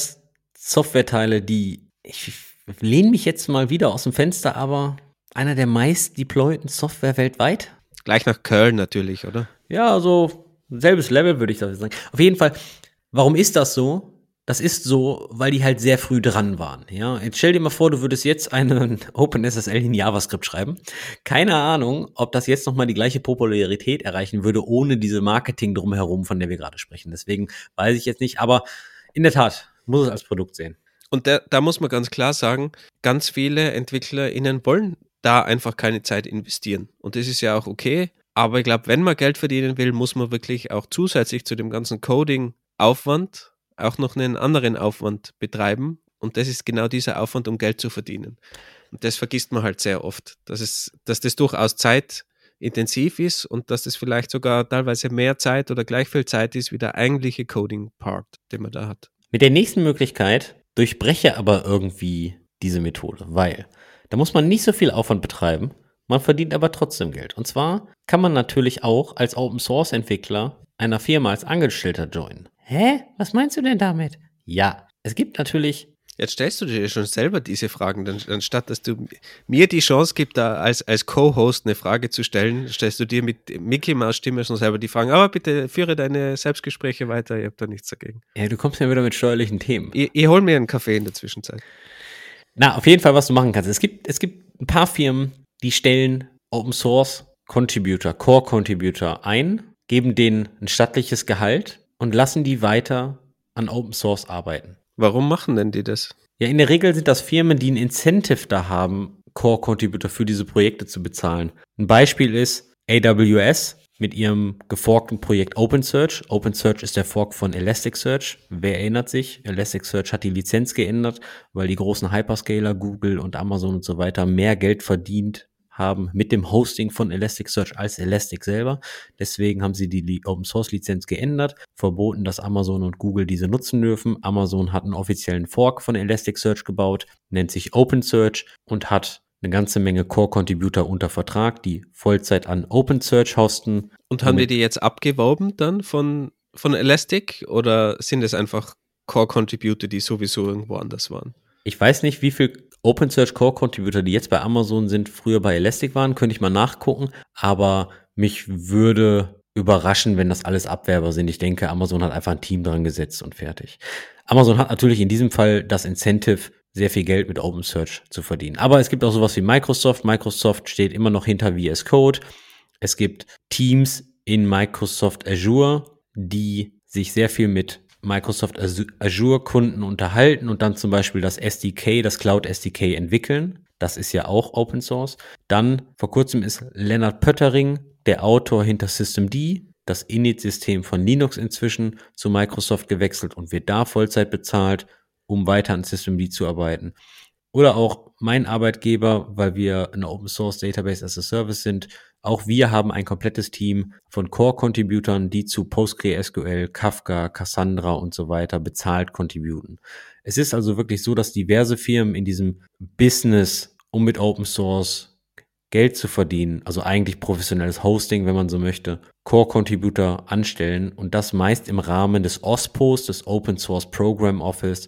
Softwareteile, die, ich lehne mich jetzt mal wieder aus dem Fenster, aber einer der meist deployten Software weltweit.
Gleich nach Köln natürlich, oder?
Ja, also selbes Level würde ich sagen. Auf jeden Fall, warum ist das so? Das ist so, weil die halt sehr früh dran waren. Ja, jetzt stell dir mal vor, du würdest jetzt einen OpenSSL in JavaScript schreiben. Keine Ahnung, ob das jetzt nochmal die gleiche Popularität erreichen würde, ohne diese Marketing drumherum, von der wir gerade sprechen. Deswegen weiß ich jetzt nicht, aber in der Tat muss es als Produkt sehen.
Und da, da muss man ganz klar sagen, ganz viele EntwicklerInnen wollen da einfach keine Zeit investieren. Und das ist ja auch okay. Aber ich glaube, wenn man Geld verdienen will, muss man wirklich auch zusätzlich zu dem ganzen Coding-Aufwand auch noch einen anderen Aufwand betreiben. Und das ist genau dieser Aufwand, um Geld zu verdienen. Und das vergisst man halt sehr oft, dass, es, dass das durchaus zeitintensiv ist und dass das vielleicht sogar teilweise mehr Zeit oder gleich viel Zeit ist wie der eigentliche Coding-Part, den man da hat.
Mit der nächsten Möglichkeit durchbreche aber irgendwie diese Methode, weil da muss man nicht so viel Aufwand betreiben, man verdient aber trotzdem Geld. Und zwar kann man natürlich auch als Open Source Entwickler einer Firma als Angestellter joinen. Hä? Was meinst du denn damit? Ja, es gibt natürlich.
Jetzt stellst du dir schon selber diese Fragen, anstatt dass du mir die Chance gibst, da als, als Co-Host eine Frage zu stellen, stellst du dir mit Mickey Maus Stimme schon selber die Fragen. Aber bitte führe deine Selbstgespräche weiter, ich habe da nichts dagegen.
Ja, du kommst ja wieder mit steuerlichen Themen.
Ich, ich hol mir einen Kaffee in der Zwischenzeit.
Na, auf jeden Fall, was du machen kannst. Es gibt, es gibt ein paar Firmen, die stellen Open Source Contributor, Core Contributor ein, geben denen ein stattliches Gehalt und lassen die weiter an Open Source arbeiten.
Warum machen denn die das?
Ja, in der Regel sind das Firmen, die ein Incentive da haben, Core Contributor für diese Projekte zu bezahlen. Ein Beispiel ist AWS mit ihrem geforkten Projekt OpenSearch. OpenSearch ist der Fork von Elasticsearch. Wer erinnert sich? Elasticsearch hat die Lizenz geändert, weil die großen Hyperscaler, Google und Amazon und so weiter mehr Geld verdient haben mit dem Hosting von Elasticsearch als Elastic selber. Deswegen haben sie die Open Source Lizenz geändert, verboten, dass Amazon und Google diese nutzen dürfen. Amazon hat einen offiziellen Fork von Elasticsearch gebaut, nennt sich OpenSearch und hat eine ganze Menge Core-Contributor unter Vertrag, die Vollzeit an OpenSearch hosten.
Und haben wir die jetzt abgeworben dann von, von Elastic oder sind es einfach Core-Contributor, die sowieso irgendwo anders waren?
Ich weiß nicht, wie viel OpenSearch Core Contributor, die jetzt bei Amazon sind, früher bei Elastic waren, könnte ich mal nachgucken, aber mich würde überraschen, wenn das alles Abwerber sind. Ich denke, Amazon hat einfach ein Team dran gesetzt und fertig. Amazon hat natürlich in diesem Fall das Incentive, sehr viel Geld mit OpenSearch zu verdienen. Aber es gibt auch sowas wie Microsoft. Microsoft steht immer noch hinter VS Code. Es gibt Teams in Microsoft Azure, die sich sehr viel mit Microsoft Azure-Kunden unterhalten und dann zum Beispiel das SDK, das Cloud SDK entwickeln. Das ist ja auch Open Source. Dann vor kurzem ist Leonard Pöttering, der Autor hinter Systemd, das Init-System von Linux inzwischen zu Microsoft gewechselt und wird da Vollzeit bezahlt, um weiter an Systemd zu arbeiten. Oder auch mein Arbeitgeber, weil wir eine Open Source Database as a Service sind. Auch wir haben ein komplettes Team von Core-Contributern, die zu PostgreSQL, Kafka, Cassandra und so weiter bezahlt contributen. Es ist also wirklich so, dass diverse Firmen in diesem Business, um mit Open Source Geld zu verdienen, also eigentlich professionelles Hosting, wenn man so möchte, Core-Contributor anstellen und das meist im Rahmen des OSPOs, des Open Source Program Office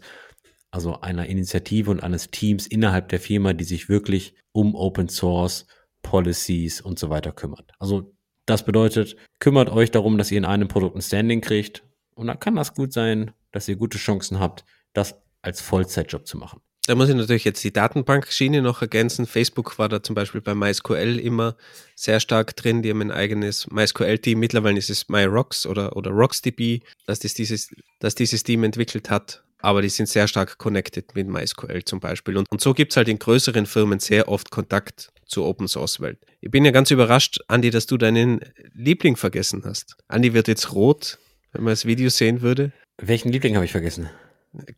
also einer Initiative und eines Teams innerhalb der Firma, die sich wirklich um Open Source Policies und so weiter kümmert. Also das bedeutet, kümmert euch darum, dass ihr in einem Produkt ein Standing kriegt und dann kann das gut sein, dass ihr gute Chancen habt, das als Vollzeitjob zu machen.
Da muss ich natürlich jetzt die Datenbankschiene noch ergänzen. Facebook war da zum Beispiel bei MySQL immer sehr stark drin. Die haben ein eigenes MySQL-Team. Mittlerweile ist es MyRocks oder, oder RocksDB, dass das dieses, dass dieses Team entwickelt hat aber die sind sehr stark connected mit MySQL zum Beispiel. Und, und so gibt es halt in größeren Firmen sehr oft Kontakt zur Open Source Welt. Ich bin ja ganz überrascht, Andi, dass du deinen Liebling vergessen hast. Andi wird jetzt rot, wenn man das Video sehen würde.
Welchen Liebling habe ich vergessen?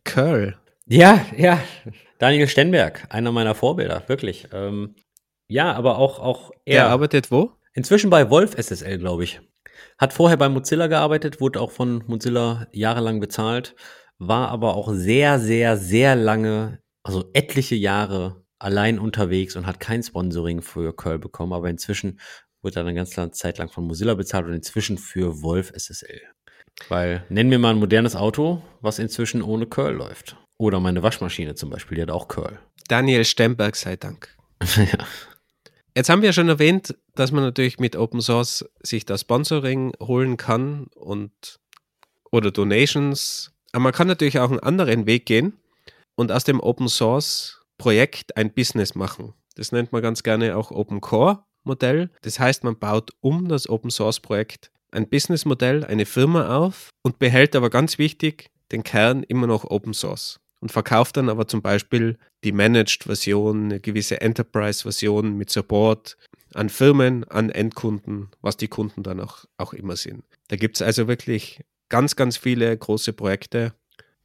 Curl.
Ja, ja. Daniel Stenberg, einer meiner Vorbilder, wirklich. Ähm, ja, aber auch, auch
er. Der arbeitet wo?
Inzwischen bei Wolf SSL, glaube ich. Hat vorher bei Mozilla gearbeitet, wurde auch von Mozilla jahrelang bezahlt war aber auch sehr, sehr, sehr lange, also etliche Jahre allein unterwegs und hat kein Sponsoring für Curl bekommen, aber inzwischen wurde er eine ganze Zeit lang von Mozilla bezahlt und inzwischen für Wolf SSL. Weil, nennen wir mal ein modernes Auto, was inzwischen ohne Curl läuft. Oder meine Waschmaschine zum Beispiel, die hat auch Curl.
Daniel Stemberg sei Dank. ja. Jetzt haben wir schon erwähnt, dass man natürlich mit Open Source sich das Sponsoring holen kann und oder Donations. Aber man kann natürlich auch einen anderen Weg gehen und aus dem Open Source Projekt ein Business machen. Das nennt man ganz gerne auch Open Core Modell. Das heißt, man baut um das Open Source Projekt ein Businessmodell, eine Firma auf und behält aber ganz wichtig den Kern immer noch Open Source und verkauft dann aber zum Beispiel die Managed-Version, eine gewisse Enterprise-Version mit Support an Firmen, an Endkunden, was die Kunden dann auch, auch immer sind. Da gibt es also wirklich ganz, ganz viele große Projekte,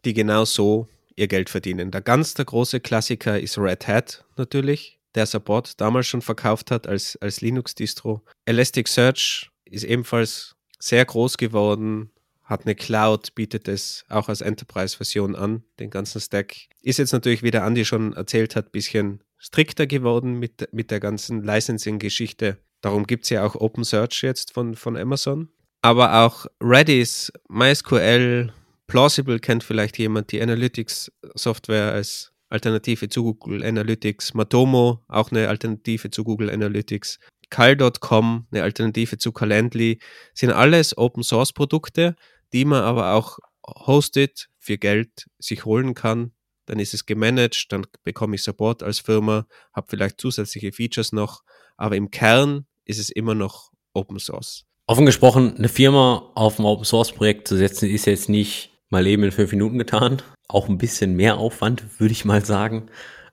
die genau so ihr Geld verdienen. Der ganz der große Klassiker ist Red Hat natürlich, der Support damals schon verkauft hat als, als Linux-Distro. Elasticsearch ist ebenfalls sehr groß geworden, hat eine Cloud, bietet es auch als Enterprise-Version an, den ganzen Stack. Ist jetzt natürlich, wie der Andi schon erzählt hat, ein bisschen strikter geworden mit, mit der ganzen Licensing-Geschichte. Darum gibt es ja auch Open Search jetzt von, von Amazon. Aber auch Redis, MySQL, Plausible kennt vielleicht jemand, die Analytics-Software als Alternative zu Google Analytics, Matomo, auch eine Alternative zu Google Analytics, Cal.com, eine Alternative zu Calendly, sind alles Open Source Produkte, die man aber auch hostet, für Geld sich holen kann. Dann ist es gemanagt, dann bekomme ich Support als Firma, habe vielleicht zusätzliche Features noch, aber im Kern ist es immer noch Open Source.
Offen gesprochen, eine Firma auf ein Open Source Projekt zu setzen, ist jetzt nicht mal eben in fünf Minuten getan. Auch ein bisschen mehr Aufwand, würde ich mal sagen.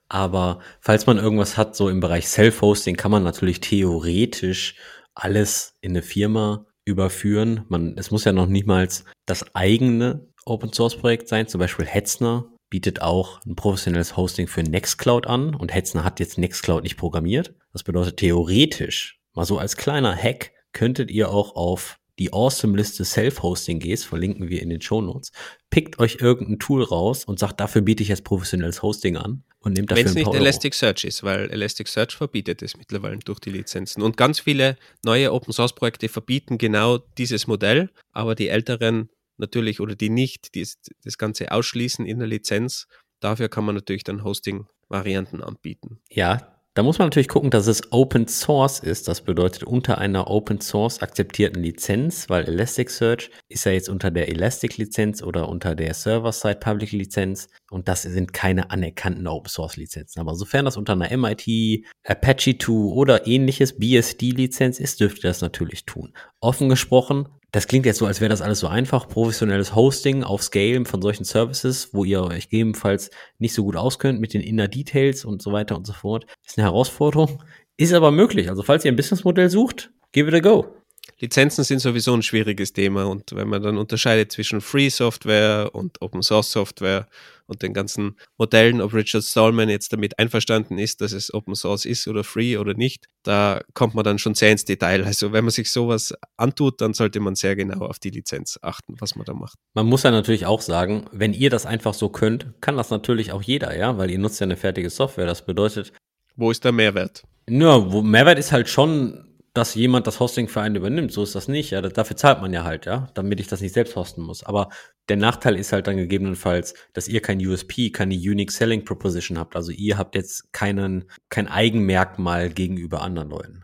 Aber falls man irgendwas hat, so im Bereich Self-Hosting, kann man natürlich theoretisch alles in eine Firma überführen. Man, es muss ja noch niemals das eigene Open Source Projekt sein. Zum Beispiel Hetzner bietet auch ein professionelles Hosting für Nextcloud an und Hetzner hat jetzt Nextcloud nicht programmiert. Das bedeutet theoretisch, mal so als kleiner Hack, könntet ihr auch auf die Awesome-Liste Self-Hosting gehst, verlinken wir in den Show Notes, pickt euch irgendein Tool raus und sagt, dafür biete ich jetzt professionelles Hosting an und nehmt dafür
Wenn es nicht Elasticsearch ist, weil Elasticsearch verbietet es mittlerweile durch die Lizenzen. Und ganz viele neue Open-Source-Projekte verbieten genau dieses Modell, aber die älteren natürlich oder die nicht, die das Ganze ausschließen in der Lizenz, dafür kann man natürlich dann Hosting-Varianten anbieten.
Ja, da muss man natürlich gucken, dass es Open Source ist. Das bedeutet unter einer Open Source akzeptierten Lizenz, weil Elasticsearch ist ja jetzt unter der Elastic Lizenz oder unter der Server-Side Public Lizenz und das sind keine anerkannten Open Source Lizenzen. Aber sofern das unter einer MIT, Apache 2 oder ähnliches BSD Lizenz ist, dürft ihr das natürlich tun. Offen gesprochen, das klingt jetzt so, als wäre das alles so einfach. Professionelles Hosting auf Scale von solchen Services, wo ihr euch gegebenenfalls nicht so gut auskennt mit den Inner Details und so weiter und so fort. ist eine Herausforderung. Ist aber möglich. Also falls ihr ein Businessmodell sucht, give it a go.
Lizenzen sind sowieso ein schwieriges Thema und wenn man dann unterscheidet zwischen Free Software und Open Source Software und den ganzen Modellen, ob Richard Stallman jetzt damit einverstanden ist, dass es Open Source ist oder Free oder nicht, da kommt man dann schon sehr ins Detail. Also wenn man sich sowas antut, dann sollte man sehr genau auf die Lizenz achten, was man da macht.
Man muss ja natürlich auch sagen, wenn ihr das einfach so könnt, kann das natürlich auch jeder, ja, weil ihr nutzt ja eine fertige Software. Das bedeutet,
wo ist der Mehrwert?
Ja, Mehrwert ist halt schon dass jemand das Hosting für einen übernimmt. So ist das nicht. Ja, dafür zahlt man ja halt, ja, damit ich das nicht selbst hosten muss. Aber der Nachteil ist halt dann gegebenenfalls, dass ihr kein USP, keine Unique Selling Proposition habt. Also ihr habt jetzt keinen, kein Eigenmerkmal gegenüber anderen Leuten.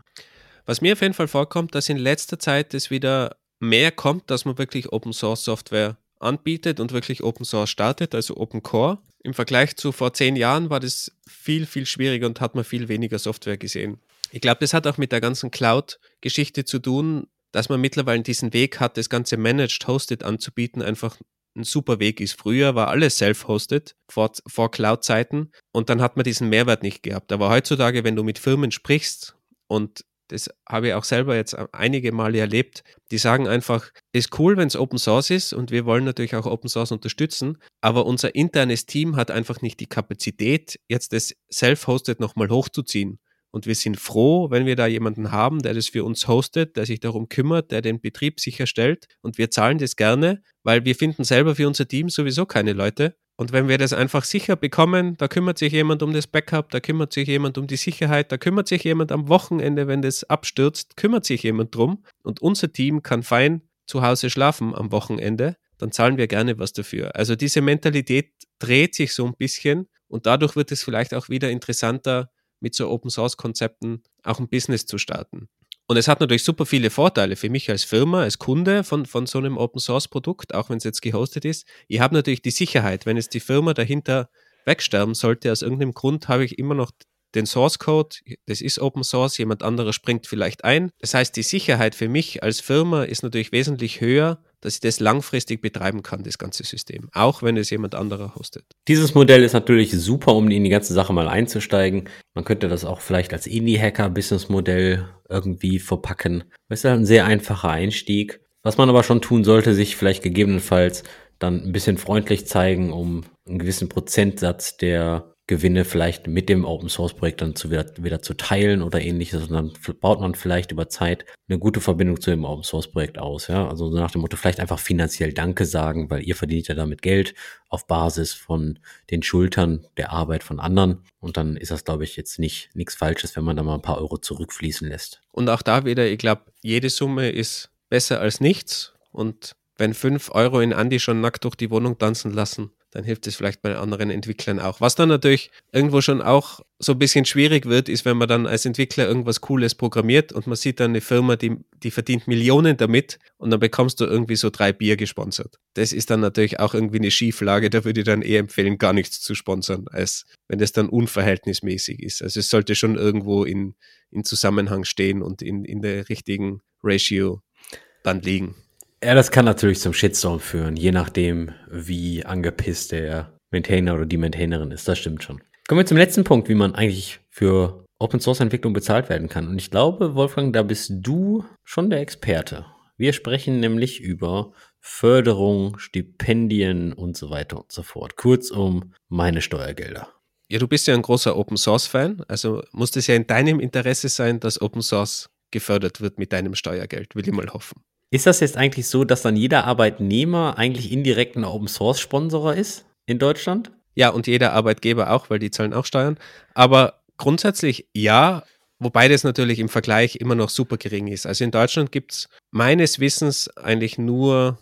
Was mir auf jeden Fall vorkommt, dass in letzter Zeit es wieder mehr kommt, dass man wirklich Open Source Software anbietet und wirklich Open Source startet, also Open Core. Im Vergleich zu vor zehn Jahren war das viel, viel schwieriger und hat man viel weniger Software gesehen. Ich glaube, das hat auch mit der ganzen Cloud-Geschichte zu tun, dass man mittlerweile diesen Weg hat, das ganze Managed Hosted anzubieten, einfach ein super Weg ist. Früher war alles self-hosted vor, vor Cloud-Zeiten und dann hat man diesen Mehrwert nicht gehabt. Aber heutzutage, wenn du mit Firmen sprichst und das habe ich auch selber jetzt einige Male erlebt, die sagen einfach, ist cool, wenn es Open Source ist und wir wollen natürlich auch Open Source unterstützen, aber unser internes Team hat einfach nicht die Kapazität, jetzt das Self-Hosted nochmal hochzuziehen. Und wir sind froh, wenn wir da jemanden haben, der das für uns hostet, der sich darum kümmert, der den Betrieb sicherstellt. Und wir zahlen das gerne, weil wir finden selber für unser Team sowieso keine Leute. Und wenn wir das einfach sicher bekommen, da kümmert sich jemand um das Backup, da kümmert sich jemand um die Sicherheit, da kümmert sich jemand am Wochenende, wenn das abstürzt, kümmert sich jemand drum und unser Team kann fein zu Hause schlafen am Wochenende, dann zahlen wir gerne was dafür. Also diese Mentalität dreht sich so ein bisschen und dadurch wird es vielleicht auch wieder interessanter, mit so Open Source Konzepten auch ein Business zu starten. Und es hat natürlich super viele Vorteile für mich als Firma, als Kunde von, von so einem Open Source Produkt, auch wenn es jetzt gehostet ist. Ich habe natürlich die Sicherheit, wenn jetzt die Firma dahinter wegsterben sollte, aus irgendeinem Grund habe ich immer noch den Source Code, das ist Open Source, jemand anderer springt vielleicht ein. Das heißt, die Sicherheit für mich als Firma ist natürlich wesentlich höher, dass ich das langfristig betreiben kann, das ganze System, auch wenn es jemand anderer hostet.
Dieses Modell ist natürlich super, um in die ganze Sache mal einzusteigen. Man könnte das auch vielleicht als Indie-Hacker-Business-Modell irgendwie verpacken. Das ist halt ein sehr einfacher Einstieg. Was man aber schon tun sollte, sich vielleicht gegebenenfalls dann ein bisschen freundlich zeigen, um einen gewissen Prozentsatz der Gewinne vielleicht mit dem Open Source Projekt dann zu wieder, wieder zu teilen oder ähnliches. Und dann baut man vielleicht über Zeit eine gute Verbindung zu dem Open Source Projekt aus. Ja, also nach dem Motto vielleicht einfach finanziell Danke sagen, weil ihr verdient ja damit Geld auf Basis von den Schultern der Arbeit von anderen. Und dann ist das, glaube ich, jetzt nicht nichts Falsches, wenn man da mal ein paar Euro zurückfließen lässt.
Und auch da wieder, ich glaube, jede Summe ist besser als nichts. Und wenn fünf Euro in Andi schon nackt durch die Wohnung tanzen lassen, dann hilft es vielleicht bei anderen Entwicklern auch. Was dann natürlich irgendwo schon auch so ein bisschen schwierig wird, ist, wenn man dann als Entwickler irgendwas Cooles programmiert und man sieht dann eine Firma, die, die verdient Millionen damit und dann bekommst du irgendwie so drei Bier gesponsert. Das ist dann natürlich auch irgendwie eine Schieflage, da würde ich dann eher empfehlen, gar nichts zu sponsern, als wenn das dann unverhältnismäßig ist. Also es sollte schon irgendwo in, in Zusammenhang stehen und in, in der richtigen Ratio dann liegen.
Ja, das kann natürlich zum Shitstorm führen, je nachdem, wie angepisst der Maintainer oder die Maintainerin ist. Das stimmt schon. Kommen wir zum letzten Punkt, wie man eigentlich für Open Source Entwicklung bezahlt werden kann. Und ich glaube, Wolfgang, da bist du schon der Experte. Wir sprechen nämlich über Förderung, Stipendien und so weiter und so fort. Kurzum, meine Steuergelder.
Ja, du bist ja ein großer Open Source Fan, also muss es ja in deinem Interesse sein, dass Open Source gefördert wird mit deinem Steuergeld, will ich mal hoffen.
Ist das jetzt eigentlich so, dass dann jeder Arbeitnehmer eigentlich indirekt ein Open Source Sponsorer ist in Deutschland?
Ja, und jeder Arbeitgeber auch, weil die zahlen auch Steuern. Aber grundsätzlich ja, wobei das natürlich im Vergleich immer noch super gering ist. Also in Deutschland gibt es meines Wissens eigentlich nur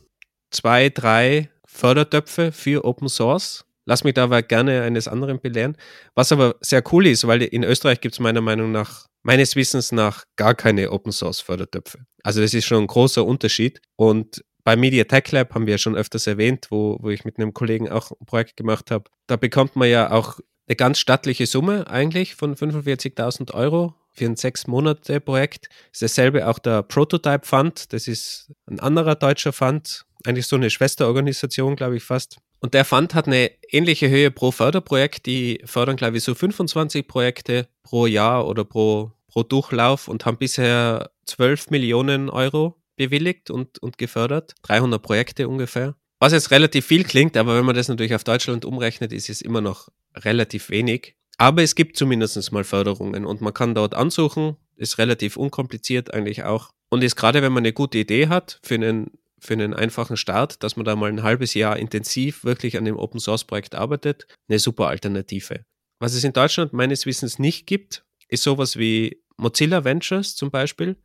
zwei, drei Fördertöpfe für Open Source. Lass mich da aber gerne eines anderen belehren. Was aber sehr cool ist, weil in Österreich gibt es meiner Meinung nach meines Wissens nach gar keine Open Source Fördertöpfe. Also das ist schon ein großer Unterschied. Und bei Media Tech Lab haben wir ja schon öfters erwähnt, wo, wo ich mit einem Kollegen auch ein Projekt gemacht habe. Da bekommt man ja auch eine ganz stattliche Summe eigentlich von 45.000 Euro für ein sechs Monate Projekt. Ist dasselbe auch der Prototype Fund. Das ist ein anderer deutscher Fund, eigentlich so eine Schwesterorganisation, glaube ich fast. Und der Fund hat eine ähnliche Höhe pro Förderprojekt. Die fördern, glaube ich, so 25 Projekte pro Jahr oder pro pro Durchlauf und haben bisher 12 Millionen Euro bewilligt und, und gefördert. 300 Projekte ungefähr. Was jetzt relativ viel klingt, aber wenn man das natürlich auf Deutschland umrechnet, ist es immer noch relativ wenig. Aber es gibt zumindest mal Förderungen und man kann dort ansuchen, ist relativ unkompliziert eigentlich auch. Und ist gerade, wenn man eine gute Idee hat für einen, für einen einfachen Start, dass man da mal ein halbes Jahr intensiv wirklich an dem Open Source Projekt arbeitet, eine super Alternative. Was es in Deutschland meines Wissens nicht gibt, ist sowas wie Mozilla Ventures zum Beispiel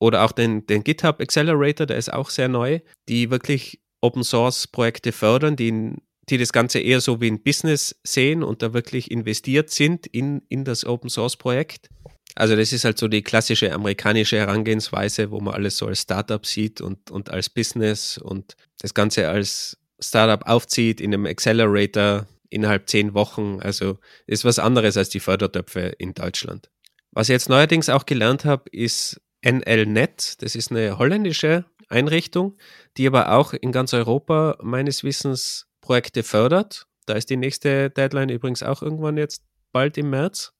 oder auch den, den GitHub Accelerator, der ist auch sehr neu, die wirklich Open Source Projekte fördern, die, die das Ganze eher so wie ein Business sehen und da wirklich investiert sind in, in das Open Source Projekt. Also das ist halt so die klassische amerikanische Herangehensweise, wo man alles so als Startup sieht und, und als Business und das Ganze als Startup aufzieht in einem Accelerator innerhalb zehn Wochen. Also ist was anderes als die Fördertöpfe in Deutschland. Was ich jetzt neuerdings auch gelernt habe, ist NLNet. Das ist eine holländische Einrichtung, die aber auch in ganz Europa meines Wissens Projekte fördert. Da ist die nächste Deadline übrigens auch irgendwann jetzt bald im März.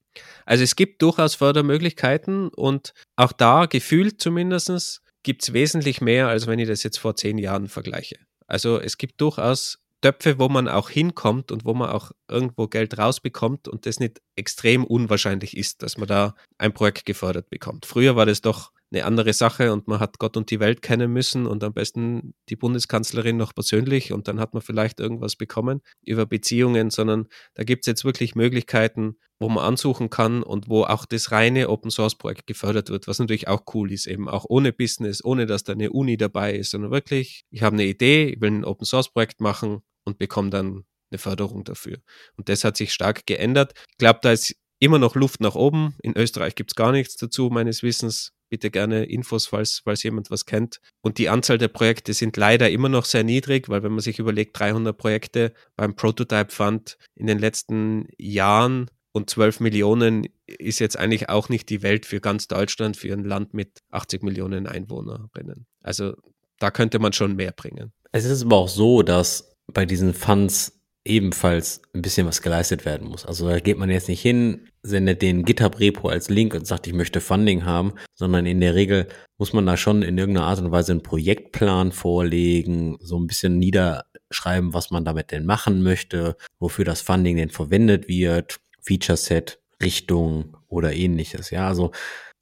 Also es gibt durchaus Fördermöglichkeiten und auch da, gefühlt zumindest, gibt es wesentlich mehr, als wenn ich das jetzt vor zehn Jahren vergleiche. Also es gibt durchaus Töpfe, wo man auch hinkommt und wo man auch irgendwo Geld rausbekommt und das nicht extrem unwahrscheinlich ist, dass man da ein Projekt gefördert bekommt. Früher war das doch eine andere Sache und man hat Gott und die Welt kennen müssen und am besten die Bundeskanzlerin noch persönlich und dann hat man vielleicht irgendwas bekommen über Beziehungen, sondern da gibt es jetzt wirklich Möglichkeiten, wo man ansuchen kann und wo auch das reine Open Source Projekt gefördert wird, was natürlich auch cool ist, eben auch ohne Business, ohne dass da eine Uni dabei ist, sondern wirklich, ich habe eine Idee, ich will ein Open Source Projekt machen und bekomme dann eine Förderung dafür. Und das hat sich stark geändert. Ich glaube, da ist immer noch Luft nach oben. In Österreich gibt es gar nichts dazu, meines Wissens. Bitte gerne Infos, falls, falls jemand was kennt. Und die Anzahl der Projekte sind leider immer noch sehr niedrig, weil wenn man sich überlegt, 300 Projekte beim Prototype Fund in den letzten Jahren und 12 Millionen ist jetzt eigentlich auch nicht die Welt für ganz Deutschland, für ein Land mit 80 Millionen Einwohnerinnen. Also da könnte man schon mehr bringen.
Es ist aber auch so, dass bei diesen Funds ebenfalls ein bisschen was geleistet werden muss. Also da geht man jetzt nicht hin, sendet den GitHub-Repo als Link und sagt, ich möchte Funding haben, sondern in der Regel muss man da schon in irgendeiner Art und Weise einen Projektplan vorlegen, so ein bisschen niederschreiben, was man damit denn machen möchte, wofür das Funding denn verwendet wird, Feature Set, Richtung oder ähnliches. Ja, also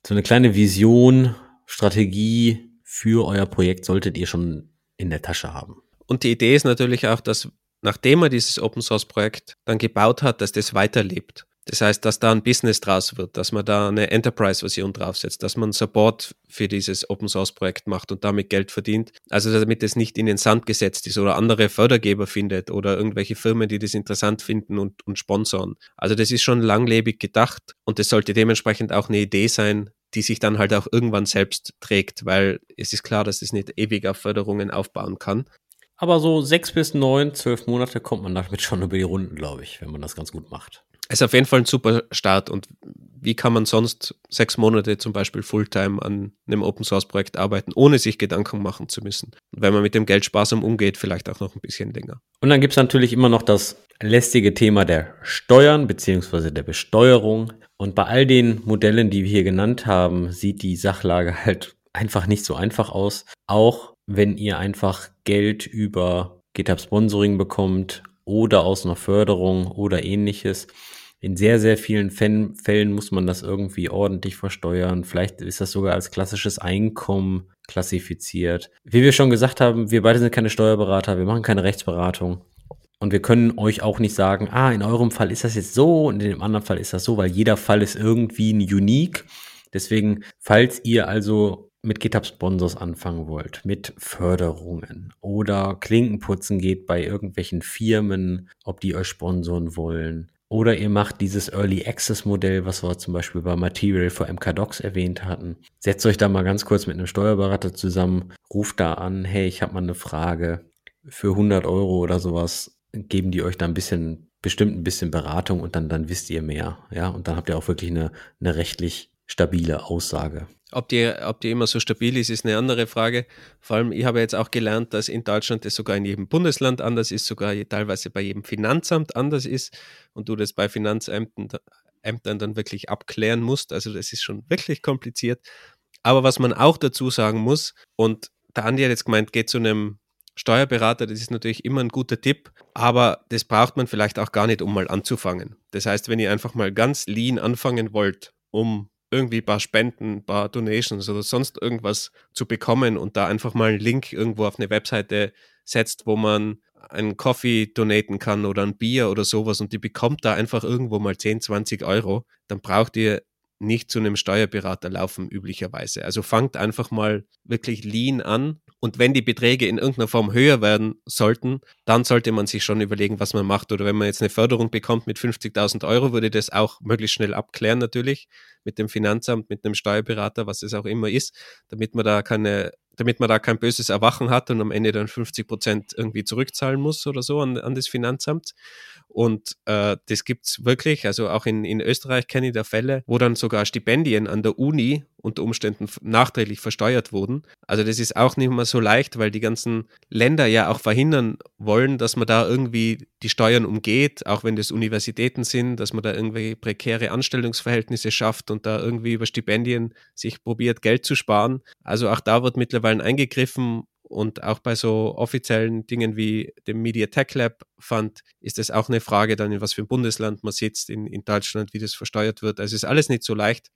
so eine kleine Vision, Strategie für euer Projekt solltet ihr schon in der Tasche haben.
Und die Idee ist natürlich auch, dass nachdem man dieses Open Source Projekt dann gebaut hat, dass das weiterlebt. Das heißt, dass da ein Business draus wird, dass man da eine Enterprise-Version draufsetzt, dass man Support für dieses Open Source-Projekt macht und damit Geld verdient. Also damit es nicht in den Sand gesetzt ist oder andere Fördergeber findet oder irgendwelche Firmen, die das interessant finden und, und sponsoren. Also das ist schon langlebig gedacht und das sollte dementsprechend auch eine Idee sein, die sich dann halt auch irgendwann selbst trägt, weil es ist klar, dass es nicht ewig auf Förderungen aufbauen kann.
Aber so sechs bis neun, zwölf Monate kommt man damit schon über die Runden, glaube ich, wenn man das ganz gut macht.
Es ist auf jeden Fall ein super Start. Und wie kann man sonst sechs Monate zum Beispiel Fulltime an einem Open Source Projekt arbeiten, ohne sich Gedanken machen zu müssen? Und wenn man mit dem Geld sparsam umgeht, vielleicht auch noch ein bisschen länger.
Und dann gibt es natürlich immer noch das lästige Thema der Steuern bzw. der Besteuerung. Und bei all den Modellen, die wir hier genannt haben, sieht die Sachlage halt einfach nicht so einfach aus. Auch wenn ihr einfach Geld über GitHub Sponsoring bekommt oder aus einer Förderung oder ähnliches. In sehr, sehr vielen Fällen muss man das irgendwie ordentlich versteuern. Vielleicht ist das sogar als klassisches Einkommen klassifiziert. Wie wir schon gesagt haben, wir beide sind keine Steuerberater, wir machen keine Rechtsberatung. Und wir können euch auch nicht sagen, ah, in eurem Fall ist das jetzt so und in dem anderen Fall ist das so, weil jeder Fall ist irgendwie unique. Deswegen, falls ihr also mit GitHub-Sponsors anfangen wollt, mit Förderungen oder Klinkenputzen geht bei irgendwelchen Firmen, ob die euch sponsoren wollen. Oder ihr macht dieses Early Access Modell, was wir zum Beispiel bei Material for MKDocs erwähnt hatten. Setzt euch da mal ganz kurz mit einem Steuerberater zusammen, ruft da an, hey, ich habe mal eine Frage. Für 100 Euro oder sowas geben die euch da ein bisschen, bestimmt ein bisschen Beratung und dann, dann wisst ihr mehr. Ja, und dann habt ihr auch wirklich eine, eine rechtlich stabile Aussage.
Ob die, ob die immer so stabil ist, ist eine andere Frage. Vor allem, ich habe jetzt auch gelernt, dass in Deutschland das sogar in jedem Bundesland anders ist, sogar teilweise bei jedem Finanzamt anders ist und du das bei Finanzämtern Ämtern dann wirklich abklären musst. Also das ist schon wirklich kompliziert. Aber was man auch dazu sagen muss, und der Andi hat jetzt gemeint, geht zu einem Steuerberater, das ist natürlich immer ein guter Tipp, aber das braucht man vielleicht auch gar nicht, um mal anzufangen. Das heißt, wenn ihr einfach mal ganz lean anfangen wollt, um irgendwie ein paar Spenden, ein paar Donations oder sonst irgendwas zu bekommen und da einfach mal einen Link irgendwo auf eine Webseite setzt, wo man einen Coffee donaten kann oder ein Bier oder sowas und die bekommt da einfach irgendwo mal 10, 20 Euro, dann braucht ihr nicht zu einem Steuerberater laufen üblicherweise. Also fangt einfach mal wirklich lean an und wenn die Beträge in irgendeiner Form höher werden sollten, dann sollte man sich schon überlegen, was man macht. Oder wenn man jetzt eine Förderung bekommt mit 50.000 Euro, würde das auch möglichst schnell abklären natürlich mit dem Finanzamt, mit einem Steuerberater, was es auch immer ist, damit man da keine damit man da kein böses Erwachen hat und am Ende dann 50 Prozent irgendwie zurückzahlen muss oder so an, an das Finanzamt. Und äh, das gibt's wirklich, also auch in, in Österreich kenne ich da Fälle, wo dann sogar Stipendien an der Uni unter Umständen nachträglich versteuert wurden. Also das ist auch nicht mehr so leicht, weil die ganzen Länder ja auch verhindern wollen, dass man da irgendwie die Steuern umgeht, auch wenn das Universitäten sind, dass man da irgendwie prekäre Anstellungsverhältnisse schafft und da irgendwie über Stipendien sich probiert, Geld zu sparen. Also auch da wird mittlerweile eingegriffen und auch bei so offiziellen Dingen wie dem Media Tech Lab Fund ist es auch eine Frage dann, in was für ein Bundesland man sitzt, in, in Deutschland, wie das versteuert wird. Also ist alles nicht so leicht.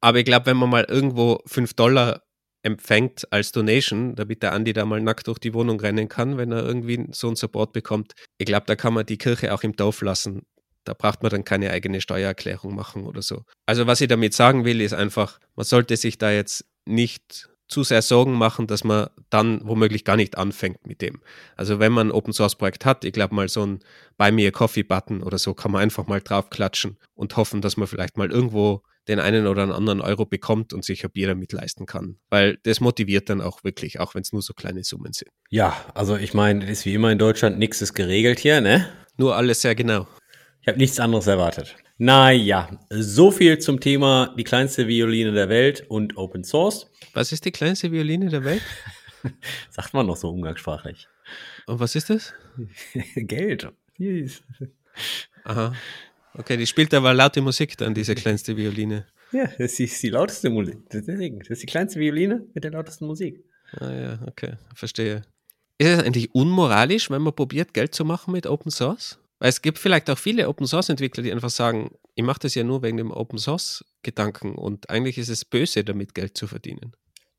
Aber ich glaube, wenn man mal irgendwo 5 Dollar empfängt als Donation, damit der Andi da mal nackt durch die Wohnung rennen kann, wenn er irgendwie so einen Support bekommt. Ich glaube, da kann man die Kirche auch im Dorf lassen. Da braucht man dann keine eigene Steuererklärung machen oder so. Also was ich damit sagen will, ist einfach, man sollte sich da jetzt nicht zu sehr Sorgen machen, dass man dann womöglich gar nicht anfängt mit dem. Also wenn man ein Open Source Projekt hat, ich glaube mal so ein Buy Me a Coffee Button oder so, kann man einfach mal draufklatschen und hoffen, dass man vielleicht mal irgendwo den einen oder anderen Euro bekommt und sich ein Bier damit leisten kann. Weil das motiviert dann auch wirklich, auch wenn es nur so kleine Summen sind.
Ja, also ich meine, es ist wie immer in Deutschland, nichts ist geregelt hier, ne?
Nur alles sehr genau.
Ich habe nichts anderes erwartet. Naja, so viel zum Thema die kleinste Violine der Welt und Open Source.
Was ist die kleinste Violine der Welt?
Sagt man noch so umgangssprachlich.
Und was ist das?
Geld.
Aha. Okay, die spielt aber laute Musik dann, diese kleinste Violine.
Ja, das ist die lauteste Musik. Deswegen, das ist die kleinste Violine mit der lautesten Musik.
Ah ja, okay, verstehe. Ist es eigentlich unmoralisch, wenn man probiert, Geld zu machen mit Open Source? Weil es gibt vielleicht auch viele Open Source Entwickler, die einfach sagen, ich mache das ja nur wegen dem Open Source Gedanken und eigentlich ist es böse, damit Geld zu verdienen.